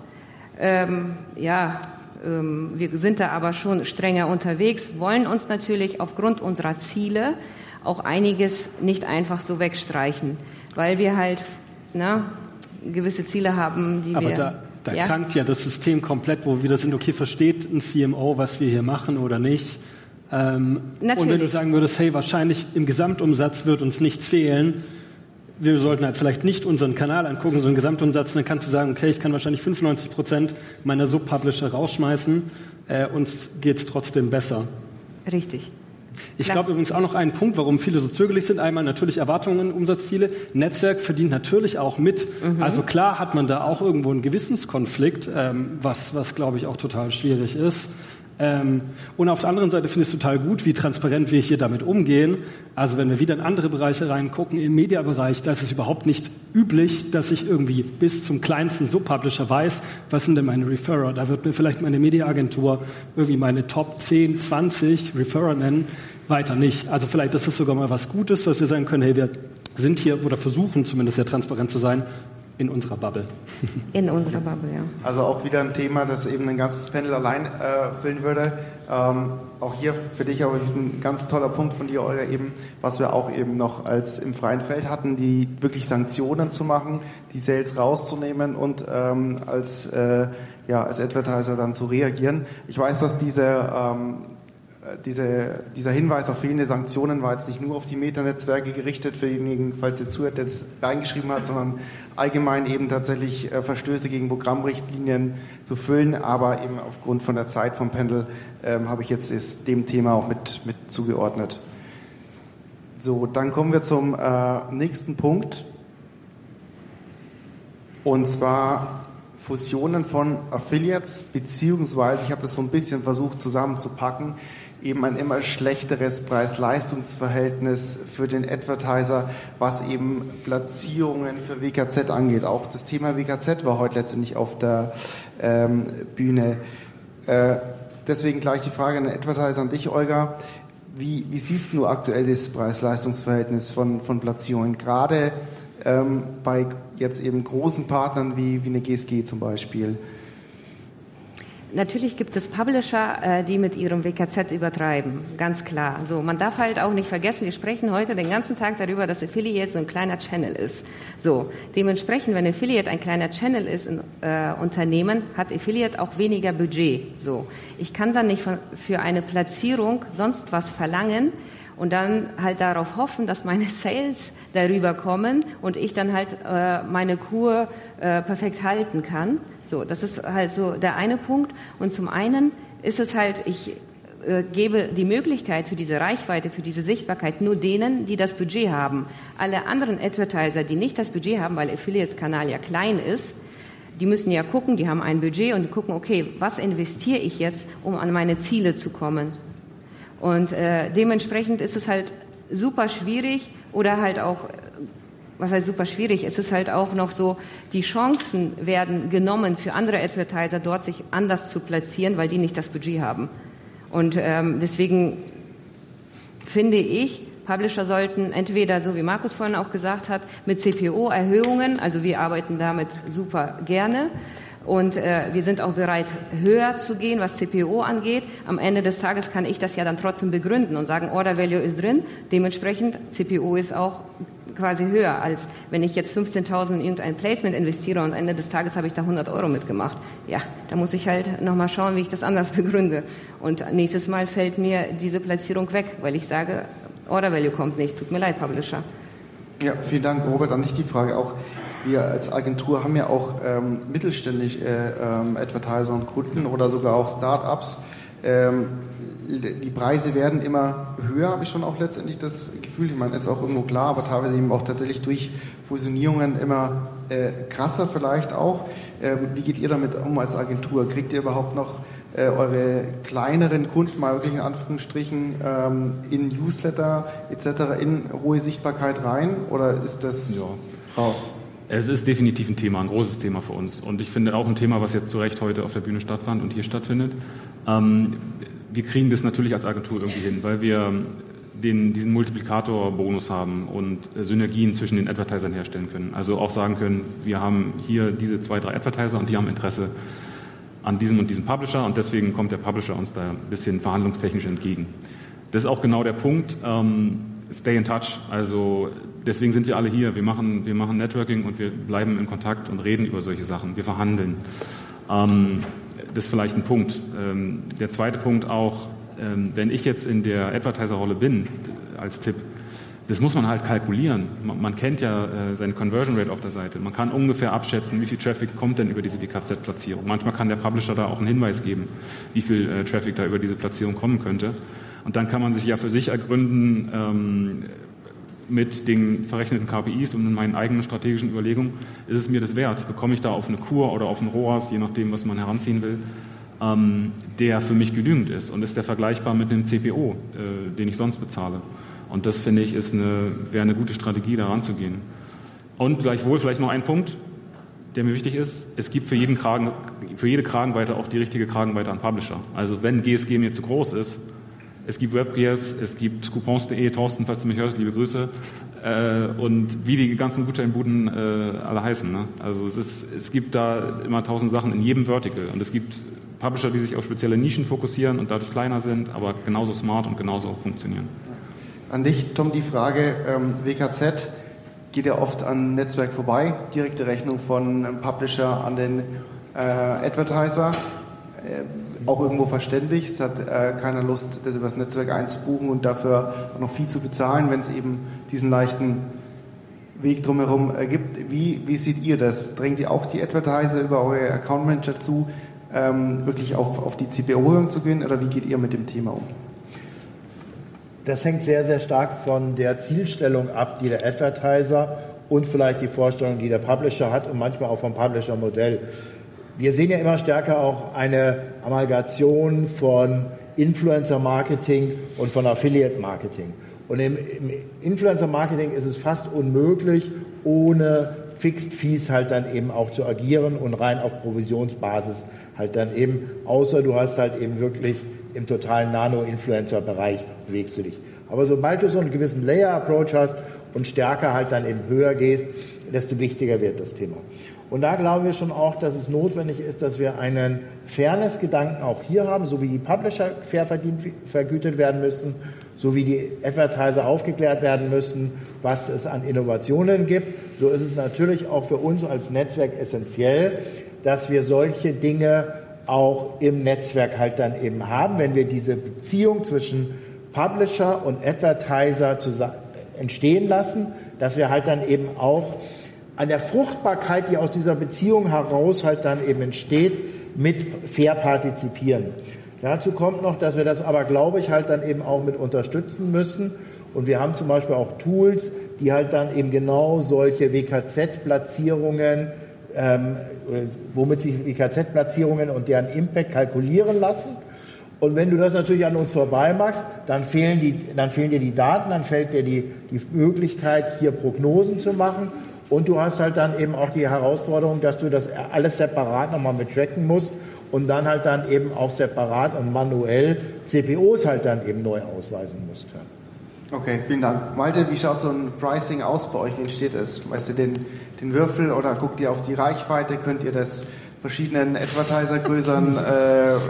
Ähm, ja, ähm, wir sind da aber schon strenger unterwegs, wollen uns natürlich aufgrund unserer Ziele auch einiges nicht einfach so wegstreichen, weil wir halt na, gewisse Ziele haben, die aber wir. Da, da ja? krankt ja das System komplett, wo wir da sind, okay, versteht ein CMO, was wir hier machen oder nicht? Ähm, und wenn du sagen würdest, hey, wahrscheinlich im Gesamtumsatz wird uns nichts fehlen, wir sollten halt vielleicht nicht unseren Kanal angucken, so einen Gesamtumsatz, dann kannst du sagen, okay, ich kann wahrscheinlich 95 Prozent meiner Sub-Publisher rausschmeißen, äh, uns geht's trotzdem besser. Richtig. Ich glaube übrigens auch noch einen Punkt, warum viele so zögerlich sind. Einmal natürlich Erwartungen, Umsatzziele. Netzwerk verdient natürlich auch mit. Mhm. Also klar hat man da auch irgendwo einen Gewissenskonflikt, ähm, was, was glaube ich auch total schwierig ist. Ähm, und auf der anderen Seite finde ich es total gut, wie transparent wir hier damit umgehen. Also wenn wir wieder in andere Bereiche reingucken, im Mediabereich, da ist es überhaupt nicht üblich, dass ich irgendwie bis zum kleinsten Subpublisher weiß, was sind denn meine Referrer. Da wird mir vielleicht meine Mediaagentur irgendwie meine Top 10, 20 Referrer nennen, weiter nicht. Also vielleicht ist es sogar mal was Gutes, was wir sagen können, hey, wir sind hier oder versuchen zumindest sehr transparent zu sein, in unserer Bubble. In unserer Bubble, ja. Also auch wieder ein Thema, das eben ein ganzes Panel allein äh, füllen würde. Ähm, auch hier für dich aber ein ganz toller Punkt von dir, Olga, eben, was wir auch eben noch als im freien Feld hatten, die wirklich Sanktionen zu machen, die Sales rauszunehmen und ähm, als, äh, ja, als Advertiser dann zu reagieren. Ich weiß, dass diese ähm, äh, diese, dieser Hinweis auf fehlende Sanktionen war jetzt nicht nur auf die Metanetzwerke gerichtet, für diejenigen, falls der Zuhörer jetzt reingeschrieben hat, sondern allgemein eben tatsächlich äh, Verstöße gegen Programmrichtlinien zu füllen. Aber eben aufgrund von der Zeit vom Pendel ähm, habe ich jetzt dem Thema auch mit, mit zugeordnet. So, dann kommen wir zum äh, nächsten Punkt. Und zwar Fusionen von Affiliates, beziehungsweise ich habe das so ein bisschen versucht zusammenzupacken, eben ein immer schlechteres Preis-Leistungs-Verhältnis für den Advertiser, was eben Platzierungen für WKZ angeht. Auch das Thema WKZ war heute letztendlich auf der ähm, Bühne. Äh, deswegen gleich die Frage an den Advertiser, an dich, Olga. Wie, wie siehst du aktuell das Preis-Leistungs-Verhältnis von, von Platzierungen, gerade ähm, bei jetzt eben großen Partnern wie, wie eine GSG zum Beispiel? Natürlich gibt es Publisher, äh, die mit ihrem WKZ übertreiben, ganz klar. So, man darf halt auch nicht vergessen, wir sprechen heute den ganzen Tag darüber, dass Affiliate so ein kleiner Channel ist. So, dementsprechend, wenn Affiliate ein kleiner Channel ist in äh, Unternehmen, hat Affiliate auch weniger Budget. So, ich kann dann nicht von, für eine Platzierung sonst was verlangen und dann halt darauf hoffen, dass meine Sales darüber kommen und ich dann halt äh, meine Kur äh, perfekt halten kann. So, das ist halt so der eine Punkt. Und zum einen ist es halt, ich äh, gebe die Möglichkeit für diese Reichweite, für diese Sichtbarkeit nur denen, die das Budget haben. Alle anderen Advertiser, die nicht das Budget haben, weil Affiliate-Kanal ja klein ist, die müssen ja gucken, die haben ein Budget und gucken, okay, was investiere ich jetzt, um an meine Ziele zu kommen? Und äh, dementsprechend ist es halt super schwierig oder halt auch was heißt super schwierig, es ist halt auch noch so, die Chancen werden genommen für andere Advertiser, dort sich anders zu platzieren, weil die nicht das Budget haben. Und ähm, deswegen finde ich, Publisher sollten entweder, so wie Markus vorhin auch gesagt hat, mit CPO-Erhöhungen, also wir arbeiten damit super gerne, und äh, wir sind auch bereit, höher zu gehen, was CPO angeht. Am Ende des Tages kann ich das ja dann trotzdem begründen und sagen, Order Value ist drin. Dementsprechend, CPO ist auch quasi höher, als wenn ich jetzt 15.000 in irgendein Placement investiere und Ende des Tages habe ich da 100 Euro mitgemacht. Ja, da muss ich halt nochmal schauen, wie ich das anders begründe. Und nächstes Mal fällt mir diese Platzierung weg, weil ich sage, Order Value kommt nicht. Tut mir leid, Publisher. Ja, vielen Dank, Robert. An dich die Frage auch. Wir als Agentur haben ja auch ähm, mittelständig äh, ähm, Advertiser und Kunden oder sogar auch Start-ups. Ähm, die Preise werden immer höher, habe ich schon auch letztendlich das Gefühl. Ich meine, ist auch irgendwo klar, aber teilweise eben auch tatsächlich durch Fusionierungen immer äh, krasser vielleicht auch. Ähm, wie geht ihr damit um als Agentur? Kriegt ihr überhaupt noch äh, eure kleineren Kunden mal wirklich in Anführungsstrichen ähm, in Newsletter etc. in hohe Sichtbarkeit rein oder ist das ja. raus? Es ist definitiv ein Thema, ein großes Thema für uns. Und ich finde auch ein Thema, was jetzt zu Recht heute auf der Bühne stattfand und hier stattfindet. Ähm, wir kriegen das natürlich als Agentur irgendwie hin, weil wir den, diesen Multiplikator-Bonus haben und äh, Synergien zwischen den Advertisern herstellen können. Also auch sagen können, wir haben hier diese zwei, drei Advertiser und die haben Interesse an diesem und diesem Publisher und deswegen kommt der Publisher uns da ein bisschen verhandlungstechnisch entgegen. Das ist auch genau der Punkt. Ähm, stay in touch. Also deswegen sind wir alle hier. Wir machen, wir machen Networking und wir bleiben in Kontakt und reden über solche Sachen. Wir verhandeln. Ähm, das ist vielleicht ein Punkt. Ähm, der zweite Punkt auch, ähm, wenn ich jetzt in der Advertiser-Rolle bin, als Tipp, das muss man halt kalkulieren. Man, man kennt ja äh, seine Conversion Rate auf der Seite. Man kann ungefähr abschätzen, wie viel Traffic kommt denn über diese WKZ-Platzierung. Manchmal kann der Publisher da auch einen Hinweis geben, wie viel äh, Traffic da über diese Platzierung kommen könnte. Und dann kann man sich ja für sich ergründen, ähm, mit den verrechneten KPIs und in meinen eigenen strategischen Überlegungen, ist es mir das wert? Bekomme ich da auf eine Kur oder auf einen ROAS, je nachdem, was man heranziehen will, ähm, der für mich genügend ist? Und ist der vergleichbar mit einem CPO, äh, den ich sonst bezahle? Und das finde ich eine, wäre eine gute Strategie, da ranzugehen. Und gleichwohl vielleicht noch ein Punkt, der mir wichtig ist. Es gibt für, jeden Kragen, für jede Kragenweite auch die richtige Kragenweite an Publisher. Also wenn GSG mir zu groß ist, es gibt WebGears, es gibt Coupons.de, Thorsten, falls du mich hörst, liebe Grüße. Äh, und wie die ganzen Gutscheinbuden äh, alle heißen. Ne? Also es, ist, es gibt da immer tausend Sachen in jedem Vertical. Und es gibt Publisher, die sich auf spezielle Nischen fokussieren und dadurch kleiner sind, aber genauso smart und genauso funktionieren. An dich, Tom, die Frage, ähm, WKZ geht ja oft an Netzwerk vorbei, direkte Rechnung von Publisher an den äh, Advertiser. Auch irgendwo verständlich. Es hat äh, keiner Lust, das über das Netzwerk einzubuchen und dafür noch viel zu bezahlen, wenn es eben diesen leichten Weg drumherum äh, gibt. Wie, wie seht ihr das? Drängt ihr auch die Advertiser über eure Account Manager zu, ähm, wirklich auf, auf die CPO-Erhöhung zu gehen oder wie geht ihr mit dem Thema um? Das hängt sehr, sehr stark von der Zielstellung ab, die der Advertiser und vielleicht die Vorstellung, die der Publisher hat und manchmal auch vom Publisher-Modell. Wir sehen ja immer stärker auch eine Amalgation von Influencer-Marketing und von Affiliate-Marketing. Und im, im Influencer-Marketing ist es fast unmöglich, ohne Fixed Fees halt dann eben auch zu agieren und rein auf Provisionsbasis halt dann eben, außer du hast halt eben wirklich im totalen Nano-Influencer-Bereich bewegst du dich. Aber sobald du so einen gewissen Layer-Approach hast und stärker halt dann eben höher gehst, desto wichtiger wird das Thema. Und da glauben wir schon auch, dass es notwendig ist, dass wir einen Fairness-Gedanken auch hier haben, so wie die Publisher fair verdient, vergütet werden müssen, so wie die Advertiser aufgeklärt werden müssen, was es an Innovationen gibt. So ist es natürlich auch für uns als Netzwerk essentiell, dass wir solche Dinge auch im Netzwerk halt dann eben haben, wenn wir diese Beziehung zwischen Publisher und Advertiser entstehen lassen, dass wir halt dann eben auch an der Fruchtbarkeit, die aus dieser Beziehung heraus halt dann eben entsteht, mit fair partizipieren. Dazu kommt noch, dass wir das aber, glaube ich, halt dann eben auch mit unterstützen müssen. Und wir haben zum Beispiel auch Tools, die halt dann eben genau solche WKZ-Platzierungen, ähm, womit sich WKZ-Platzierungen und deren Impact kalkulieren lassen. Und wenn du das natürlich an uns vorbei machst, dann fehlen, die, dann fehlen dir die Daten, dann fällt dir die, die Möglichkeit, hier Prognosen zu machen. Und du hast halt dann eben auch die Herausforderung, dass du das alles separat nochmal mit tracken musst und dann halt dann eben auch separat und manuell CPOs halt dann eben neu ausweisen musst. Okay, vielen Dank. Malte, wie schaut so ein Pricing aus bei euch? Wie entsteht es? Weißt du den, den Würfel oder guckt ihr auf die Reichweite? Könnt ihr das verschiedenen Advertiser-Größern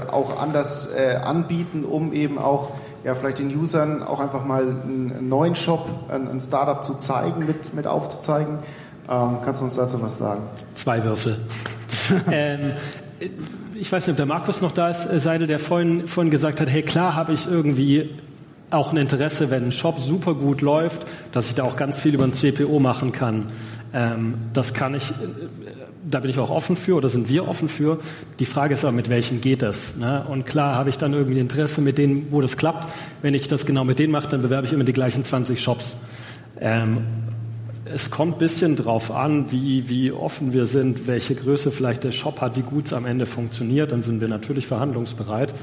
äh, auch anders äh, anbieten, um eben auch ja, vielleicht den Usern auch einfach mal einen neuen Shop, ein, ein Startup zu zeigen, mit, mit aufzuzeigen? Ähm, kannst du uns dazu was sagen? Zwei Würfel. ähm, ich weiß nicht, ob der Markus noch da ist, äh, Seidel, der vorhin, vorhin gesagt hat, hey, klar habe ich irgendwie auch ein Interesse, wenn ein Shop super gut läuft, dass ich da auch ganz viel über ein CPO machen kann. Ähm, das kann ich, äh, da bin ich auch offen für oder sind wir offen für. Die Frage ist aber, mit welchen geht das? Ne? Und klar habe ich dann irgendwie Interesse mit denen, wo das klappt. Wenn ich das genau mit denen mache, dann bewerbe ich immer die gleichen 20 Shops. Ähm, es kommt ein bisschen drauf an, wie, wie offen wir sind, welche Größe vielleicht der Shop hat, wie gut es am Ende funktioniert. Dann sind wir natürlich verhandlungsbereit.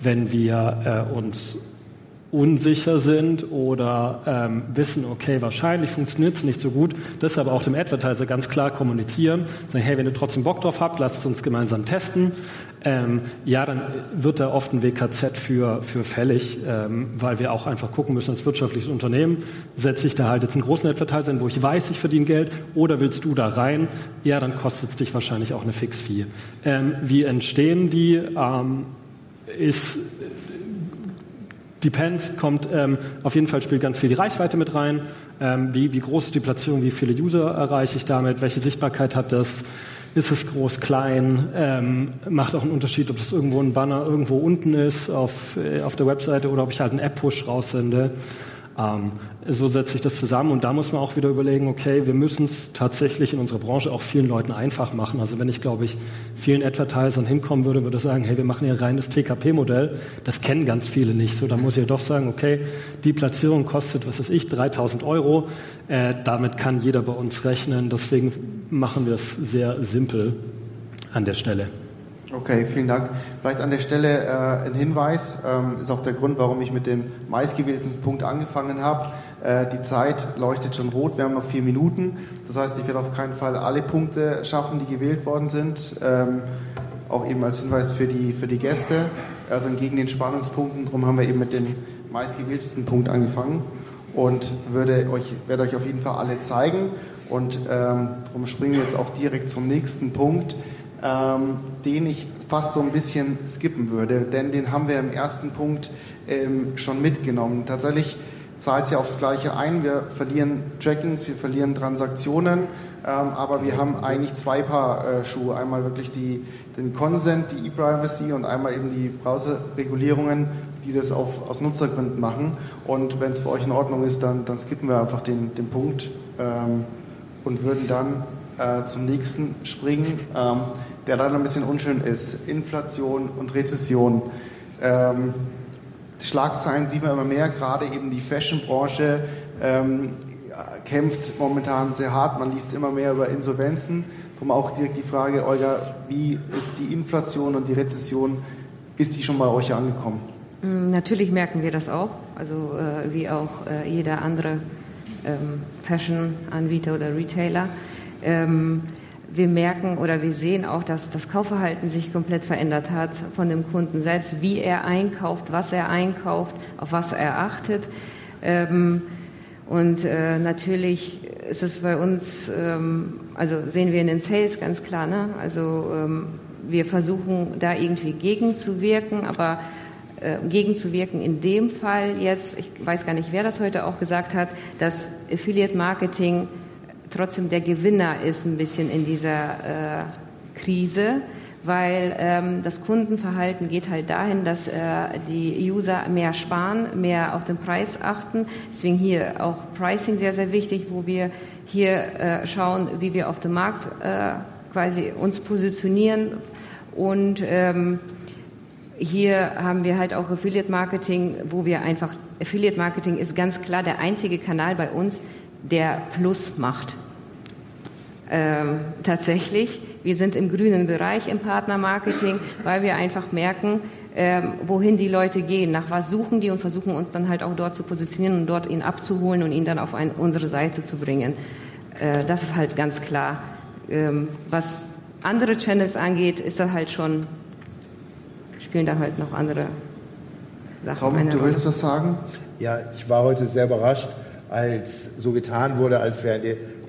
Wenn wir äh, uns unsicher sind oder ähm, wissen, okay, wahrscheinlich funktioniert es nicht so gut, das aber auch dem Advertiser ganz klar kommunizieren, sagen, hey, wenn ihr trotzdem Bock drauf habt, lasst uns gemeinsam testen. Ähm, ja, dann wird da oft ein WKZ für, für fällig, ähm, weil wir auch einfach gucken müssen, als wirtschaftliches Unternehmen, setze ich da halt jetzt einen großen Advertiser hin, wo ich weiß, ich verdiene Geld, oder willst du da rein? Ja, dann kostet es dich wahrscheinlich auch eine Fixfee. Ähm, wie entstehen die? Ähm, ist Depends kommt ähm, auf jeden Fall spielt ganz viel die Reichweite mit rein. Ähm, wie, wie groß ist die Platzierung? Wie viele User erreiche ich damit? Welche Sichtbarkeit hat das? Ist es groß, klein? Ähm, macht auch einen Unterschied, ob das irgendwo ein Banner irgendwo unten ist auf, äh, auf der Webseite oder ob ich halt einen App-Push raussende. Ähm, so setzt sich das zusammen und da muss man auch wieder überlegen, okay, wir müssen es tatsächlich in unserer Branche auch vielen Leuten einfach machen. Also wenn ich, glaube ich, vielen Advertisern hinkommen würde, würde ich sagen, hey, wir machen hier ein reines TKP-Modell. Das kennen ganz viele nicht. So, da muss ich ja doch sagen, okay, die Platzierung kostet, was weiß ich, 3000 Euro. Äh, damit kann jeder bei uns rechnen. Deswegen machen wir es sehr simpel an der Stelle. Okay, vielen Dank. Vielleicht an der Stelle äh, ein Hinweis, ähm, ist auch der Grund, warum ich mit dem meistgewählten Punkt angefangen habe. Äh, die Zeit leuchtet schon rot, wir haben noch vier Minuten. Das heißt, ich werde auf keinen Fall alle Punkte schaffen, die gewählt worden sind. Ähm, auch eben als Hinweis für die, für die Gäste. Also entgegen den Spannungspunkten, darum haben wir eben mit dem meistgewähltesten Punkt angefangen und würde euch, werde euch auf jeden Fall alle zeigen. Und ähm, darum springen wir jetzt auch direkt zum nächsten Punkt ähm, den ich fast so ein bisschen skippen würde, denn den haben wir im ersten Punkt ähm, schon mitgenommen. Tatsächlich zahlt sie aufs Gleiche ein. Wir verlieren Trackings, wir verlieren Transaktionen, ähm, aber wir haben eigentlich zwei Paar äh, Schuhe. Einmal wirklich die, den Consent, die E-Privacy und einmal eben die Browserregulierungen, die das auf, aus Nutzergründen machen. Und wenn es für euch in Ordnung ist, dann, dann skippen wir einfach den, den Punkt ähm, und würden dann äh, zum nächsten springen. Ähm, der leider ein bisschen unschön ist. Inflation und Rezession. Ähm, Schlagzeilen sieht man immer mehr, gerade eben die Fashion-Branche ähm, kämpft momentan sehr hart. Man liest immer mehr über Insolvenzen. Darum auch direkt die Frage, Olga, wie ist die Inflation und die Rezession, ist die schon bei euch angekommen? Mm, natürlich merken wir das auch, also äh, wie auch äh, jeder andere ähm, Fashion-Anbieter oder Retailer. Ähm, wir merken oder wir sehen auch, dass das Kaufverhalten sich komplett verändert hat von dem Kunden selbst, wie er einkauft, was er einkauft, auf was er achtet. Ähm, und äh, natürlich ist es bei uns, ähm, also sehen wir in den Sales ganz klar, ne? also ähm, wir versuchen da irgendwie gegenzuwirken, aber äh, gegenzuwirken in dem Fall jetzt, ich weiß gar nicht, wer das heute auch gesagt hat, dass Affiliate Marketing trotzdem der Gewinner ist ein bisschen in dieser äh, Krise, weil ähm, das Kundenverhalten geht halt dahin, dass äh, die User mehr sparen, mehr auf den Preis achten. Deswegen hier auch Pricing sehr, sehr wichtig, wo wir hier äh, schauen, wie wir auf dem Markt äh, quasi uns positionieren und ähm, hier haben wir halt auch Affiliate Marketing, wo wir einfach, Affiliate Marketing ist ganz klar der einzige Kanal bei uns, der Plus macht. Ähm, tatsächlich, wir sind im grünen Bereich im Partnermarketing, weil wir einfach merken, ähm, wohin die Leute gehen, nach was suchen die und versuchen uns dann halt auch dort zu positionieren und dort ihn abzuholen und ihn dann auf ein, unsere Seite zu bringen. Äh, das ist halt ganz klar. Ähm, was andere Channels angeht, ist da halt schon, spielen da halt noch andere Sachen. Tom, du willst was sagen? Ja, ich war heute sehr überrascht, als so getan wurde, als wäre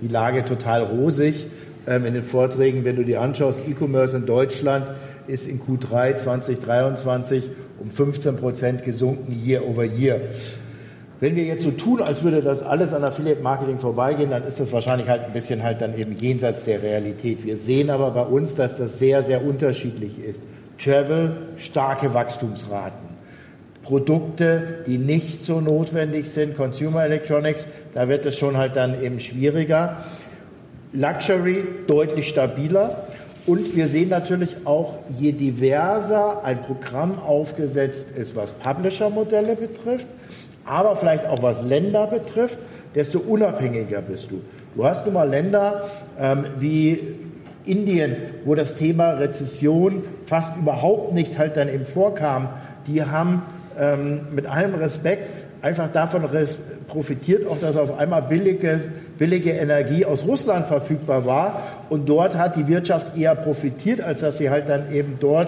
die Lage total rosig. Ähm, in den Vorträgen, wenn du dir anschaust, E-Commerce in Deutschland ist in Q3 2023 um 15 Prozent gesunken, year over year. Wenn wir jetzt so tun, als würde das alles an Affiliate Marketing vorbeigehen, dann ist das wahrscheinlich halt ein bisschen halt dann eben jenseits der Realität. Wir sehen aber bei uns, dass das sehr, sehr unterschiedlich ist. Travel, starke Wachstumsraten. Produkte, die nicht so notwendig sind, Consumer Electronics, da wird es schon halt dann eben schwieriger. Luxury deutlich stabiler. Und wir sehen natürlich auch, je diverser ein Programm aufgesetzt ist, was Publisher-Modelle betrifft, aber vielleicht auch was Länder betrifft, desto unabhängiger bist du. Du hast nun mal Länder ähm, wie Indien, wo das Thema Rezession fast überhaupt nicht halt dann eben vorkam. Die haben ähm, mit allem Respekt einfach davon profitiert, auch dass auf einmal billige, billige Energie aus Russland verfügbar war. Und dort hat die Wirtschaft eher profitiert, als dass sie halt dann eben dort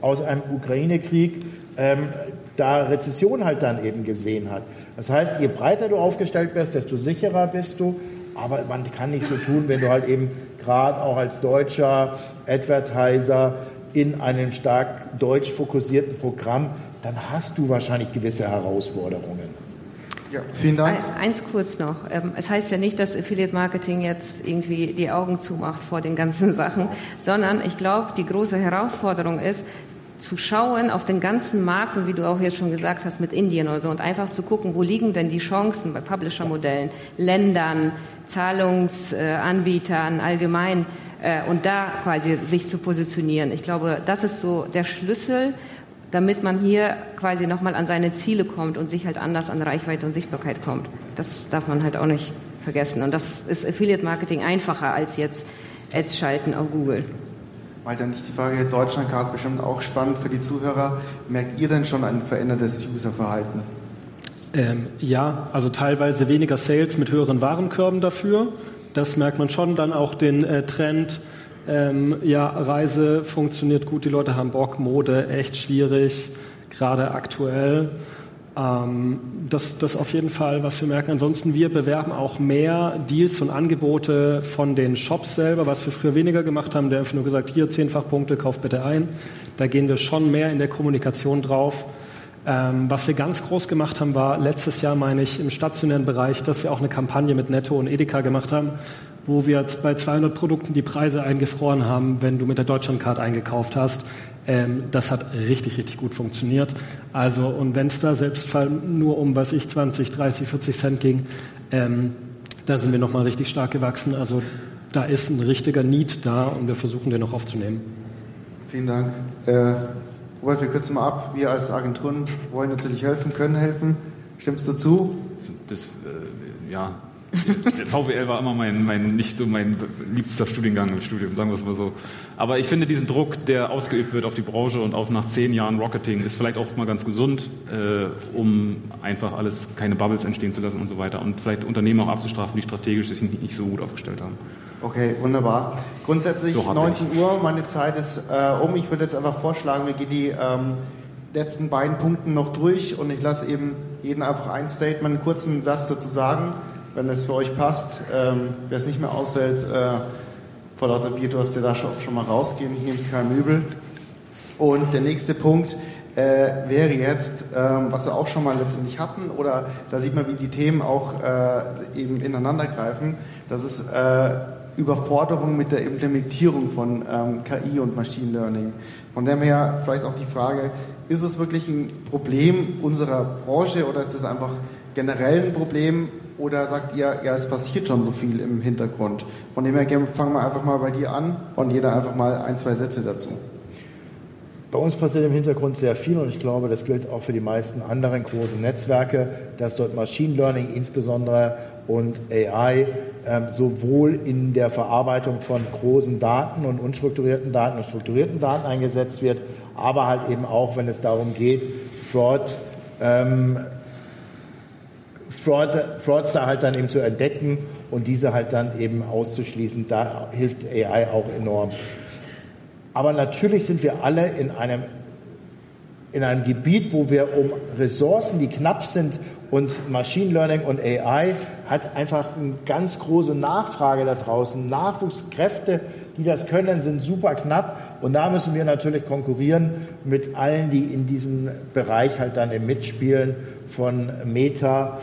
aus einem Ukraine-Krieg ähm, da Rezession halt dann eben gesehen hat. Das heißt, je breiter du aufgestellt bist, desto sicherer bist du. Aber man kann nicht so tun, wenn du halt eben gerade auch als deutscher Advertiser in einem stark deutsch fokussierten Programm, dann hast du wahrscheinlich gewisse Herausforderungen. Ja, vielen Dank. Eins kurz noch. Ähm, es heißt ja nicht, dass Affiliate Marketing jetzt irgendwie die Augen zumacht vor den ganzen Sachen, sondern ich glaube, die große Herausforderung ist, zu schauen auf den ganzen Markt und wie du auch jetzt schon gesagt hast mit Indien oder so und einfach zu gucken, wo liegen denn die Chancen bei Publisher-Modellen, Ländern, Zahlungsanbietern allgemein äh, und da quasi sich zu positionieren. Ich glaube, das ist so der Schlüssel, damit man hier quasi nochmal an seine Ziele kommt und sich halt anders an Reichweite und Sichtbarkeit kommt. Das darf man halt auch nicht vergessen. Und das ist Affiliate Marketing einfacher als jetzt Ads schalten auf Google. Weil dann nicht die Frage, Deutschland gerade bestimmt auch spannend für die Zuhörer. Merkt ihr denn schon ein verändertes Userverhalten? Ähm, ja, also teilweise weniger Sales mit höheren Warenkörben dafür. Das merkt man schon. Dann auch den äh, Trend, ähm, ja, Reise funktioniert gut, die Leute haben Bock, Mode echt schwierig, gerade aktuell. Ähm, das, das auf jeden Fall, was wir merken. Ansonsten, wir bewerben auch mehr Deals und Angebote von den Shops selber, was wir früher weniger gemacht haben. Der einfach nur gesagt, hier zehnfach Punkte, kauf bitte ein. Da gehen wir schon mehr in der Kommunikation drauf. Ähm, was wir ganz groß gemacht haben, war letztes Jahr, meine ich, im stationären Bereich, dass wir auch eine Kampagne mit Netto und Edeka gemacht haben, wo wir bei 200 Produkten die Preise eingefroren haben, wenn du mit der Deutschlandcard eingekauft hast. Ähm, das hat richtig, richtig gut funktioniert. Also, und wenn es da selbst nur um, was ich, 20, 30, 40 Cent ging, ähm, da sind wir nochmal richtig stark gewachsen. Also, da ist ein richtiger Need da und wir versuchen den noch aufzunehmen. Vielen Dank. Äh Robert, wir kürzen mal ab. Wir als Agenturen wollen natürlich helfen, können helfen. Stimmst du zu? Das, äh, ja. VWL war immer mein, mein, nicht so mein liebster Studiengang im Studium, sagen wir es mal so. Aber ich finde diesen Druck, der ausgeübt wird auf die Branche und auch nach zehn Jahren Rocketing, ist vielleicht auch mal ganz gesund, äh, um einfach alles, keine Bubbles entstehen zu lassen und so weiter. Und vielleicht Unternehmen auch abzustrafen, die strategisch sich nicht so gut aufgestellt haben. Okay, wunderbar. Grundsätzlich so 19 Uhr, meine Zeit ist äh, um. Ich würde jetzt einfach vorschlagen, wir gehen die ähm, letzten beiden Punkte noch durch und ich lasse eben jeden einfach ein Statement, einen kurzen Satz dazu sagen, wenn es für euch passt. Ähm, Wer es nicht mehr aushält, äh, vor lauter Bierdurst, der darf schon mal rausgehen. Ich nehme es keinem übel. Und der nächste Punkt äh, wäre jetzt, ähm, was wir auch schon mal letztendlich hatten, oder da sieht man, wie die Themen auch äh, eben ineinander greifen. Das ist äh, Überforderung mit der Implementierung von ähm, KI und Machine Learning. Von dem her vielleicht auch die Frage, ist es wirklich ein Problem unserer Branche oder ist das einfach generell ein Problem oder sagt ihr, ja, es passiert schon so viel im Hintergrund? Von dem her fangen wir einfach mal bei dir an und jeder einfach mal ein, zwei Sätze dazu. Bei uns passiert im Hintergrund sehr viel und ich glaube, das gilt auch für die meisten anderen großen Netzwerke, dass dort Machine Learning insbesondere und AI sowohl in der Verarbeitung von großen Daten und unstrukturierten Daten und strukturierten Daten eingesetzt wird, aber halt eben auch, wenn es darum geht, Fraud, ähm, Fraud, Fraudster halt dann eben zu entdecken und diese halt dann eben auszuschließen. Da hilft AI auch enorm. Aber natürlich sind wir alle in einem, in einem Gebiet, wo wir um Ressourcen, die knapp sind, und Machine Learning und AI hat einfach eine ganz große Nachfrage da draußen. Nachwuchskräfte, die das können, sind super knapp. Und da müssen wir natürlich konkurrieren mit allen, die in diesem Bereich halt dann im Mitspielen von Meta,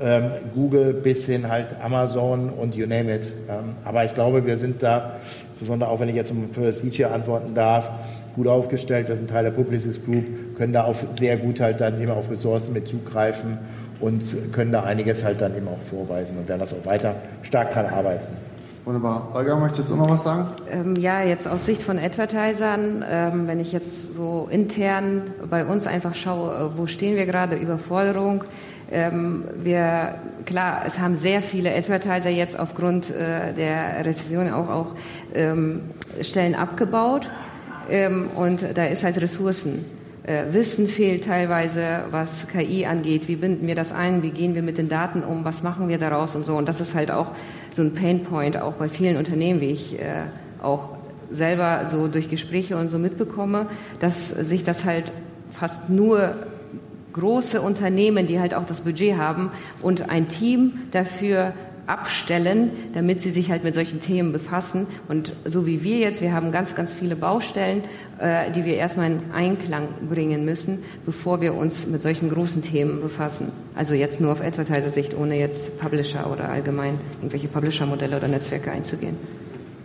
ähm, Google bis hin halt Amazon und you name it. Ähm, aber ich glaube, wir sind da, besonders auch wenn ich jetzt für CJ antworten darf, gut aufgestellt. Wir sind Teil der Publicis Group, können da auf sehr gut halt dann immer auf Ressourcen mit zugreifen und können da einiges halt dann eben auch vorweisen und werden das auch weiter stark daran arbeiten. Wunderbar. Olga, möchtest du noch was sagen? Ähm, ja, jetzt aus Sicht von Advertisern, ähm, wenn ich jetzt so intern bei uns einfach schaue, äh, wo stehen wir gerade, Überforderung. Ähm, wir, klar, es haben sehr viele Advertiser jetzt aufgrund äh, der Rezession auch, auch ähm, Stellen abgebaut. Ähm, und da ist halt Ressourcen. Äh, Wissen fehlt teilweise, was KI angeht. Wie binden wir das ein? Wie gehen wir mit den Daten um? Was machen wir daraus und so? Und das ist halt auch so ein Painpoint, auch bei vielen Unternehmen, wie ich äh, auch selber so durch Gespräche und so mitbekomme, dass sich das halt fast nur große Unternehmen, die halt auch das Budget haben und ein Team dafür abstellen, damit sie sich halt mit solchen Themen befassen. Und so wie wir jetzt, wir haben ganz, ganz viele Baustellen, äh, die wir erstmal in Einklang bringen müssen, bevor wir uns mit solchen großen Themen befassen. Also jetzt nur auf Advertiser-Sicht, ohne jetzt Publisher oder allgemein irgendwelche Publisher-Modelle oder Netzwerke einzugehen.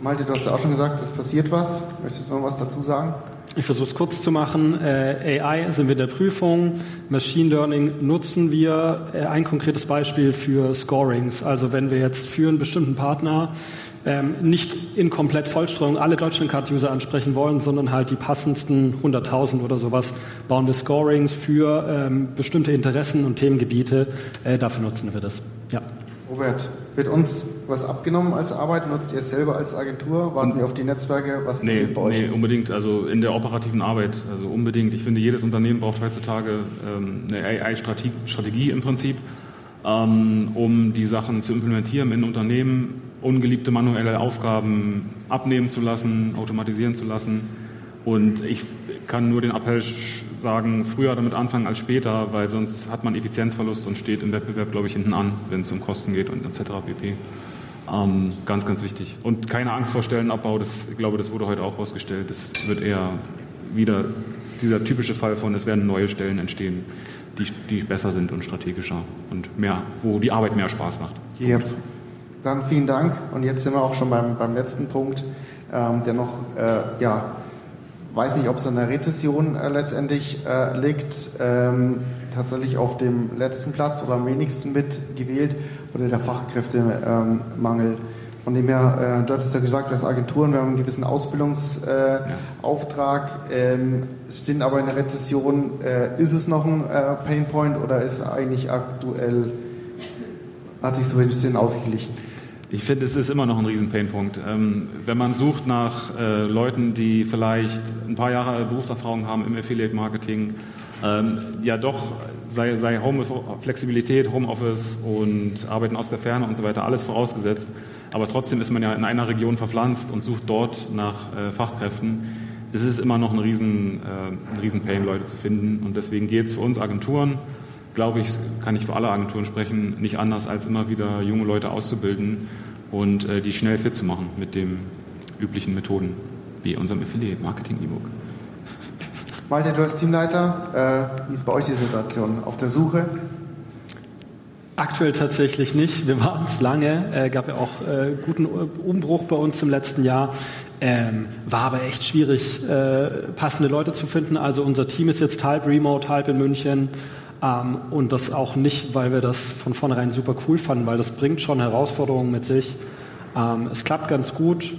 Malte, du hast ja auch schon gesagt, es passiert was. Möchtest du noch was dazu sagen? Ich versuche es kurz zu machen. Äh, AI sind wir in der Prüfung. Machine Learning nutzen wir. Äh, ein konkretes Beispiel für Scorings. Also wenn wir jetzt für einen bestimmten Partner ähm, nicht in komplett Vollstreuung alle Deutschlandcard-User ansprechen wollen, sondern halt die passendsten 100.000 oder sowas, bauen wir Scorings für ähm, bestimmte Interessen und Themengebiete. Äh, dafür nutzen wir das. Ja. Robert, wird uns was abgenommen als Arbeit? Nutzt ihr es selber als Agentur? Warten wir auf die Netzwerke? Was nee, passiert bei euch? Nee, unbedingt. Also in der operativen Arbeit. Also unbedingt. Ich finde, jedes Unternehmen braucht heutzutage ähm, eine AI-Strategie im Prinzip, ähm, um die Sachen zu implementieren in Unternehmen, ungeliebte manuelle Aufgaben abnehmen zu lassen, automatisieren zu lassen. Und ich kann nur den Appell sagen, früher damit anfangen als später, weil sonst hat man Effizienzverlust und steht im Wettbewerb, glaube ich, hinten an, wenn es um Kosten geht und etc. pp. Ähm, ganz, ganz wichtig. Und keine Angst vor Stellenabbau, das, ich glaube, das wurde heute auch herausgestellt. Das wird eher wieder dieser typische Fall von, es werden neue Stellen entstehen, die, die besser sind und strategischer und mehr, wo die Arbeit mehr Spaß macht. Yep. Dann vielen Dank. Und jetzt sind wir auch schon beim, beim letzten Punkt, ähm, der noch äh, ja, weiß nicht, ob es an der Rezession äh, letztendlich äh, liegt, ähm, tatsächlich auf dem letzten Platz oder am wenigsten mitgewählt oder der Fachkräftemangel. Ähm, Von dem her, äh, du hattest ja gesagt, dass Agenturen, wir haben einen gewissen Ausbildungsauftrag, äh, ähm, sind aber in der Rezession. Äh, ist es noch ein äh, Painpoint oder ist eigentlich aktuell, hat sich so ein bisschen ausgeglichen? Ich finde, es ist immer noch ein Riesen-Painpunkt. Ähm, wenn man sucht nach äh, Leuten, die vielleicht ein paar Jahre Berufserfahrung haben im Affiliate-Marketing, ähm, ja doch, sei, sei Home Flexibilität, Homeoffice und Arbeiten aus der Ferne und so weiter, alles vorausgesetzt. Aber trotzdem ist man ja in einer Region verpflanzt und sucht dort nach äh, Fachkräften. Es ist immer noch ein riesen, äh, ein riesen Pain, Leute zu finden. Und deswegen geht es für uns Agenturen, glaube ich, kann ich für alle Agenturen sprechen, nicht anders, als immer wieder junge Leute auszubilden und äh, die schnell fit zu machen mit den üblichen Methoden, wie unserem Affiliate-Marketing-E-Book. Malte, du als Teamleiter, äh, wie ist bei euch die Situation? Auf der Suche? Aktuell tatsächlich nicht. Wir waren es lange. Äh, gab ja auch äh, guten Umbruch bei uns im letzten Jahr. Ähm, war aber echt schwierig, äh, passende Leute zu finden. Also unser Team ist jetzt halb remote, halb in München. Ähm, und das auch nicht, weil wir das von vornherein super cool fanden, weil das bringt schon Herausforderungen mit sich. Ähm, es klappt ganz gut,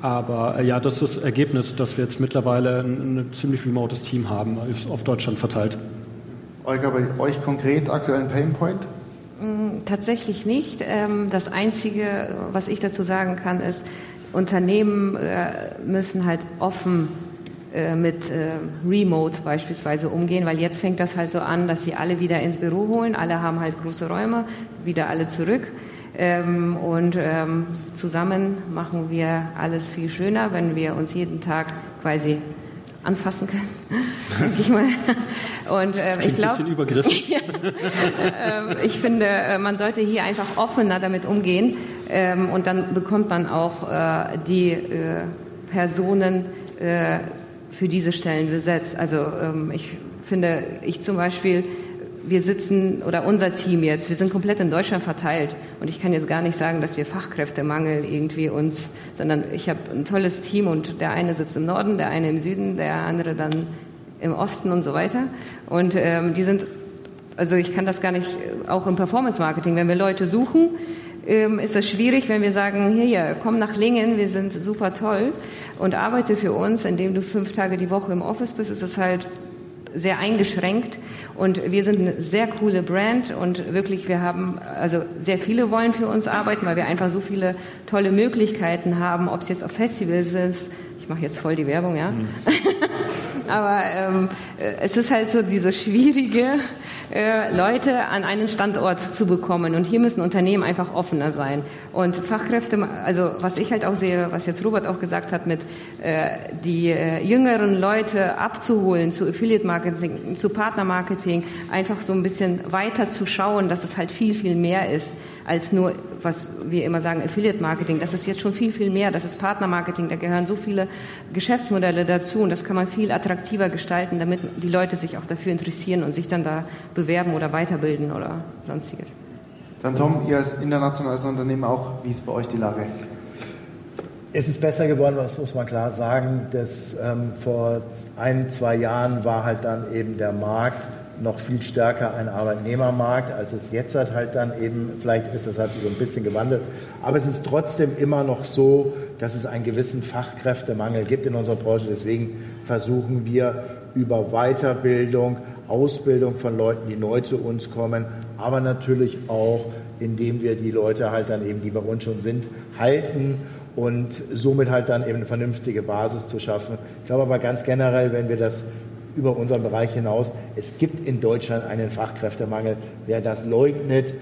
aber äh, ja, das ist das Ergebnis, dass wir jetzt mittlerweile ein, ein ziemlich remotes Team haben, auf Deutschland verteilt. Olga, bei euch konkret aktuell ein Painpoint? Mm, tatsächlich nicht. Ähm, das Einzige, was ich dazu sagen kann, ist, Unternehmen äh, müssen halt offen mit äh, Remote beispielsweise umgehen, weil jetzt fängt das halt so an, dass sie alle wieder ins Büro holen, alle haben halt große Räume, wieder alle zurück. Ähm, und ähm, zusammen machen wir alles viel schöner, wenn wir uns jeden Tag quasi anfassen können, denke ich mal. Und äh, ich glaube, ja, äh, ich finde, äh, man sollte hier einfach offener damit umgehen ähm, und dann bekommt man auch äh, die äh, Personen äh, für diese Stellen besetzt. Also ähm, ich finde, ich zum Beispiel, wir sitzen oder unser Team jetzt, wir sind komplett in Deutschland verteilt und ich kann jetzt gar nicht sagen, dass wir Fachkräftemangel irgendwie uns, sondern ich habe ein tolles Team und der eine sitzt im Norden, der eine im Süden, der andere dann im Osten und so weiter und ähm, die sind also ich kann das gar nicht, auch im Performance Marketing, wenn wir Leute suchen, ähm, ist es schwierig, wenn wir sagen, hier, komm nach Lingen, wir sind super toll und arbeite für uns, indem du fünf Tage die Woche im Office bist, ist es halt sehr eingeschränkt und wir sind eine sehr coole Brand und wirklich wir haben, also sehr viele wollen für uns arbeiten, weil wir einfach so viele tolle Möglichkeiten haben, ob es jetzt auf Festivals ist, ich mache jetzt voll die Werbung, ja. Mhm. Aber ähm, es ist halt so diese schwierige, äh, Leute an einen Standort zu bekommen. Und hier müssen Unternehmen einfach offener sein. Und Fachkräfte, also was ich halt auch sehe, was jetzt Robert auch gesagt hat, mit äh, die äh, jüngeren Leute abzuholen zu Affiliate Marketing, zu Partner Marketing, einfach so ein bisschen weiter zu schauen, dass es halt viel, viel mehr ist als nur, was wir immer sagen, Affiliate Marketing. Das ist jetzt schon viel, viel mehr. Das ist Partner Marketing. Da gehören so viele Geschäftsmodelle dazu und das kann man viel attraktiver gestalten, damit die Leute sich auch dafür interessieren und sich dann da bewerben oder weiterbilden oder sonstiges. Dann Tom, ihr als internationales Unternehmen auch, wie ist bei euch die Lage? Es ist besser geworden, das muss man klar sagen. dass ähm, vor ein, zwei Jahren war halt dann eben der Markt noch viel stärker ein Arbeitnehmermarkt, als es jetzt halt dann eben, vielleicht ist es, hat sich so ein bisschen gewandelt, aber es ist trotzdem immer noch so, dass es einen gewissen Fachkräftemangel gibt in unserer Branche. Deswegen versuchen wir über Weiterbildung, Ausbildung von Leuten, die neu zu uns kommen, aber natürlich auch, indem wir die Leute halt dann eben, die bei uns schon sind, halten und somit halt dann eben eine vernünftige Basis zu schaffen. Ich glaube aber ganz generell, wenn wir das über unseren Bereich hinaus. Es gibt in Deutschland einen Fachkräftemangel. Wer das leugnet,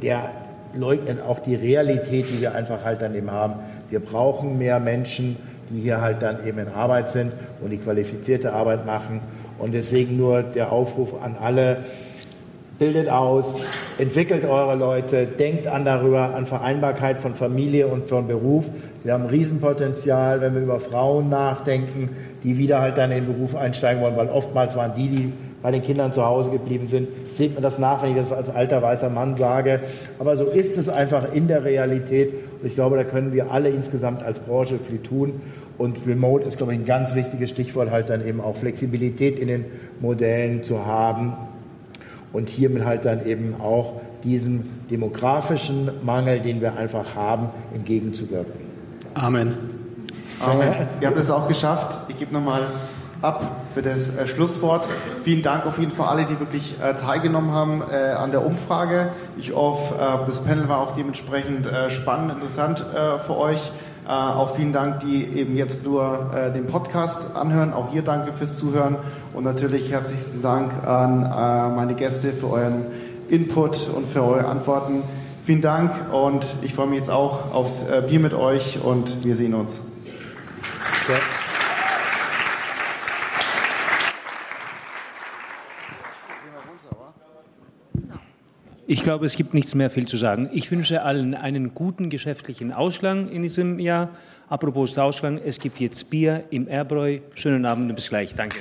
der leugnet auch die Realität, die wir einfach halt dann eben haben. Wir brauchen mehr Menschen, die hier halt dann eben in Arbeit sind und die qualifizierte Arbeit machen. Und deswegen nur der Aufruf an alle, bildet aus, entwickelt eure Leute, denkt an darüber, an Vereinbarkeit von Familie und von Beruf. Wir haben ein Riesenpotenzial, wenn wir über Frauen nachdenken, die wieder halt dann in den Beruf einsteigen wollen, weil oftmals waren die, die bei den Kindern zu Hause geblieben sind. Seht man das nach, wenn ich das als alter weißer Mann sage. Aber so ist es einfach in der Realität. Und ich glaube, da können wir alle insgesamt als Branche viel tun. Und Remote ist, glaube ich, ein ganz wichtiges Stichwort, halt dann eben auch Flexibilität in den Modellen zu haben und hiermit halt dann eben auch diesem demografischen Mangel, den wir einfach haben, entgegenzuwirken. Amen. Amen. Ihr habt es auch geschafft. Ich gebe nochmal ab für das äh, Schlusswort. Vielen Dank auf jeden Fall alle, die wirklich äh, teilgenommen haben äh, an der Umfrage. Ich hoffe, äh, das Panel war auch dementsprechend äh, spannend, interessant äh, für euch. Auch vielen Dank, die eben jetzt nur den Podcast anhören. Auch hier danke fürs Zuhören und natürlich herzlichsten Dank an meine Gäste für euren Input und für eure Antworten. Vielen Dank und ich freue mich jetzt auch aufs Bier mit euch und wir sehen uns. Ja. Ich glaube, es gibt nichts mehr viel zu sagen. Ich wünsche allen einen guten geschäftlichen Ausschlag in diesem Jahr. Apropos Ausschlag, es gibt jetzt Bier im Erbräu. Schönen Abend und bis gleich. Danke.